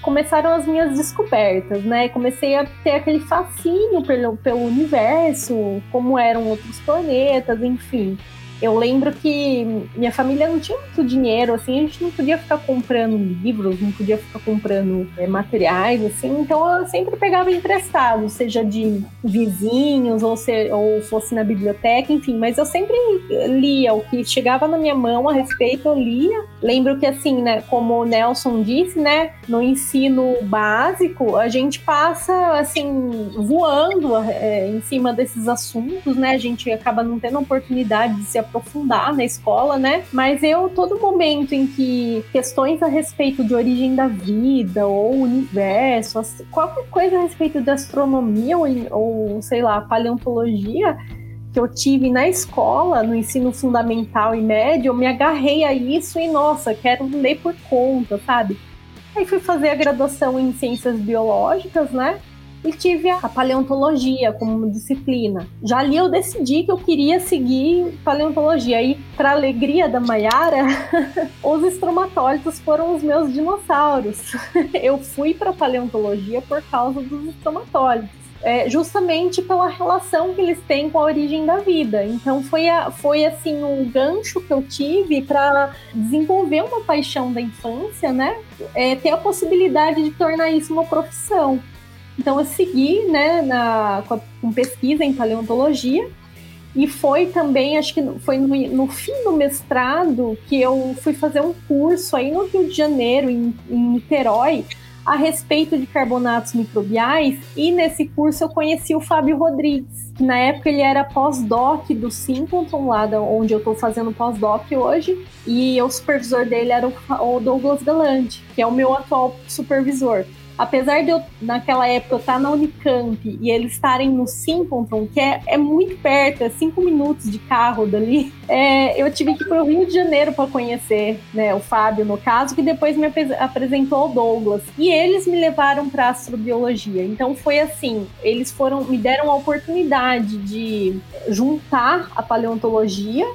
começaram as minhas descobertas, né? Comecei a ter aquele fascínio pelo, pelo universo, como eram outros planetas, enfim. Eu lembro que minha família não tinha muito dinheiro, assim, a gente não podia ficar comprando livros, não podia ficar comprando é, materiais, assim, então eu sempre pegava emprestado, seja de vizinhos ou, se, ou fosse na biblioteca, enfim, mas eu sempre lia o que chegava na minha mão a respeito, eu lia. Lembro que, assim, né, como o Nelson disse, né, no ensino básico, a gente passa, assim, voando é, em cima desses assuntos, né, a gente acaba não tendo oportunidade de se aprofundar na escola, né? Mas eu, todo momento em que questões a respeito de origem da vida ou universo, qualquer coisa a respeito da astronomia ou, ou sei lá, paleontologia, que eu tive na escola, no ensino fundamental e médio, eu me agarrei a isso e, nossa, quero ler por conta, sabe? Aí fui fazer a graduação em ciências biológicas, né? E tive a paleontologia como disciplina. Já ali eu decidi que eu queria seguir paleontologia e para alegria da Maiara, os estromatólitos foram os meus dinossauros. eu fui para paleontologia por causa dos estromatólitos. É, justamente pela relação que eles têm com a origem da vida. Então foi, a, foi assim um gancho que eu tive para desenvolver uma paixão da infância, né? É, ter a possibilidade de tornar isso uma profissão. Então eu segui, né, na, com, com pesquisa em paleontologia e foi também, acho que foi no, no, fim do mestrado que eu fui fazer um curso aí no Rio de Janeiro, em, em Niterói, a respeito de carbonatos microbiais. E nesse curso eu conheci o Fábio Rodrigues, na época ele era pós-doc do Simpleton, lá onde eu estou fazendo pós-doc hoje. E o supervisor dele era o Douglas Galante, que é o meu atual supervisor apesar de eu, naquela época, estar na Unicamp e eles estarem no Simpleton, que é, é muito perto, é cinco minutos de carro dali, é, eu tive que ir para o Rio de Janeiro para conhecer né, o Fábio, no caso, que depois me apresentou ao Douglas. E eles me levaram para astrobiologia. Então foi assim, eles foram me deram a oportunidade de juntar a paleontologia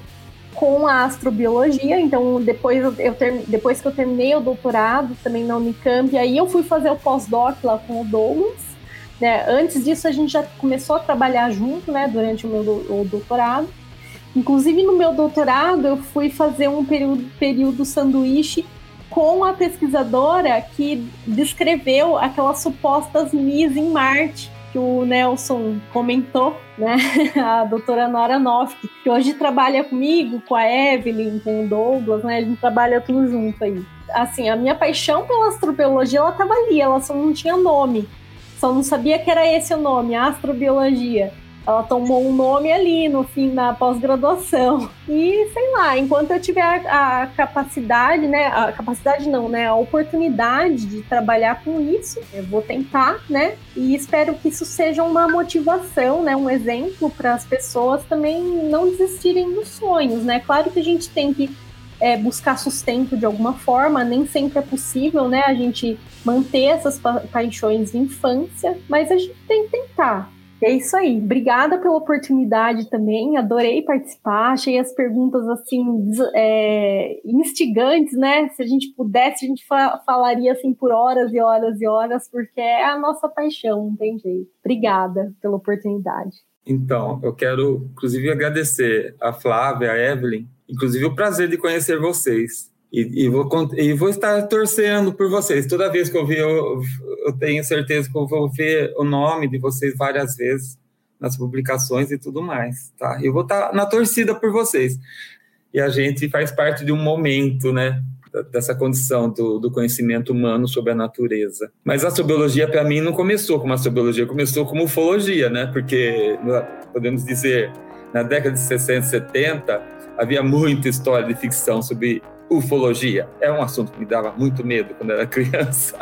com a astrobiologia. Então, depois, eu ter, depois que eu terminei o doutorado também na Unicamp, aí eu fui fazer o pós-doc lá com o Douglas. Né? Antes disso, a gente já começou a trabalhar junto, né, durante o meu o doutorado. Inclusive, no meu doutorado, eu fui fazer um período, período sanduíche com a pesquisadora que descreveu aquelas supostas MIS em Marte que o Nelson comentou, né? A doutora Nora Noff, que hoje trabalha comigo, com a Evelyn, com o Douglas, né? A gente trabalha tudo junto aí. Assim, a minha paixão pela astrobiologia, ela tava ali, ela só não tinha nome. Só não sabia que era esse o nome, astrobiologia. Ela tomou um nome ali no fim da pós-graduação. E sei lá, enquanto eu tiver a, a, capacidade, né? A capacidade não, né? A oportunidade de trabalhar com isso, eu vou tentar, né? E espero que isso seja uma motivação, né? Um exemplo para as pessoas também não desistirem dos sonhos, né? Claro que a gente tem que é, buscar sustento de alguma forma, nem sempre é possível, né? A gente manter essas pa paixões de infância, mas a gente tem que tentar. É isso aí. Obrigada pela oportunidade também. Adorei participar. Achei as perguntas assim é, instigantes, né? Se a gente pudesse, a gente fa falaria assim por horas e horas e horas, porque é a nossa paixão, não tem jeito. Obrigada pela oportunidade. Então, eu quero, inclusive, agradecer a Flávia, a Evelyn, inclusive o prazer de conhecer vocês. E, e, vou, e vou estar torcendo por vocês. Toda vez que eu ver, eu, eu tenho certeza que eu vou ver o nome de vocês várias vezes nas publicações e tudo mais, tá? Eu vou estar na torcida por vocês. E a gente faz parte de um momento, né? Dessa condição do, do conhecimento humano sobre a natureza. Mas a sobiologia, para mim, não começou como a sobiologia, começou como ufologia, né? Porque, podemos dizer, na década de 60, 70, havia muita história de ficção sobre ufologia. É um assunto que me dava muito medo quando era criança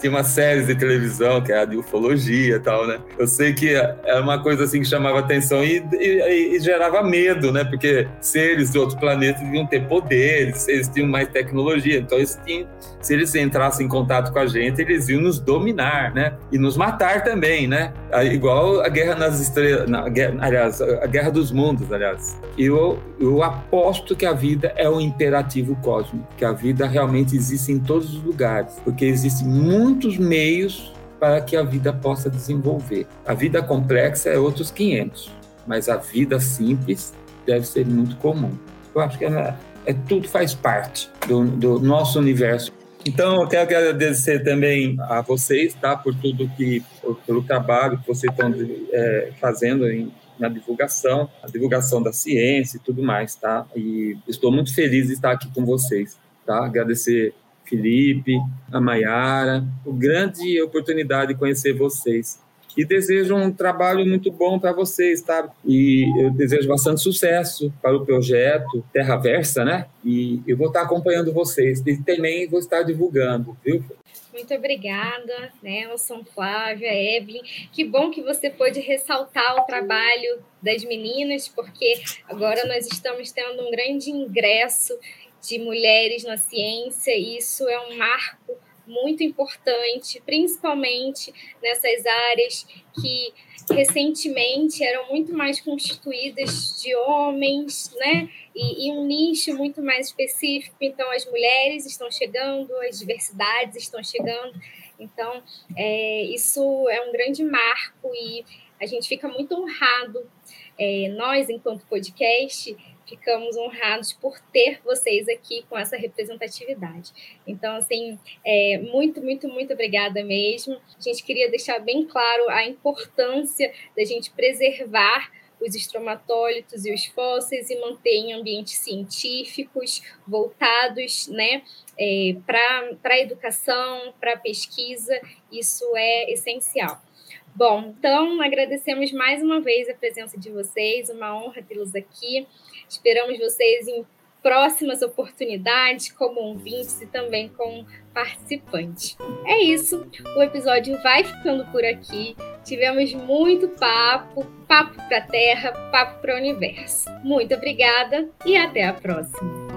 tinha uma série de televisão que era de ufologia e tal, né? Eu sei que era uma coisa assim que chamava atenção e, e, e gerava medo, né? Porque seres de outro planeta deviam ter poderes, eles tinham mais tecnologia, então eles tinham, se eles entrassem em contato com a gente, eles iam nos dominar, né? E nos matar também, né? Igual a Guerra nas Estrelas, na, aliás, a Guerra dos Mundos, aliás. Eu, eu aposto que a vida é um imperativo cósmico, que a vida realmente existe em todos os lugares, porque existe muito muitos meios para que a vida possa desenvolver. A vida complexa é outros 500, mas a vida simples deve ser muito comum. Eu acho que é, é tudo faz parte do, do, nosso universo. Então, eu quero agradecer também a vocês, tá, por tudo que, pelo trabalho que vocês estão é, fazendo em, na divulgação, a divulgação da ciência e tudo mais, tá? E estou muito feliz de estar aqui com vocês, tá? Agradecer Felipe, a Maiara, grande oportunidade de conhecer vocês. E desejo um trabalho muito bom para vocês, tá? E eu desejo bastante sucesso para o projeto Terra Versa, né? E eu vou estar acompanhando vocês e também vou estar divulgando, viu? Muito obrigada, Nelson, Flávia, Evelyn. Que bom que você pôde ressaltar o trabalho das meninas, porque agora nós estamos tendo um grande ingresso de mulheres na ciência, e isso é um marco muito importante, principalmente nessas áreas que recentemente eram muito mais constituídas de homens, né? E, e, um nicho muito mais específico. Então, as mulheres estão chegando, as diversidades estão chegando. Então, é, isso é um grande marco e a gente fica muito honrado, é, nós, enquanto podcast, ficamos honrados por ter vocês aqui com essa representatividade. Então, assim, é, muito, muito, muito obrigada mesmo. A gente queria deixar bem claro a importância da gente preservar os estromatólitos e os fósseis e manter em ambientes científicos voltados né, é, para a educação, para a pesquisa, isso é essencial. Bom, então agradecemos mais uma vez a presença de vocês, uma honra tê-los aqui. Esperamos vocês em próximas oportunidades como ouvintes e também como participantes. É isso, o episódio vai ficando por aqui. Tivemos muito papo, papo para Terra, papo para o universo. Muito obrigada e até a próxima.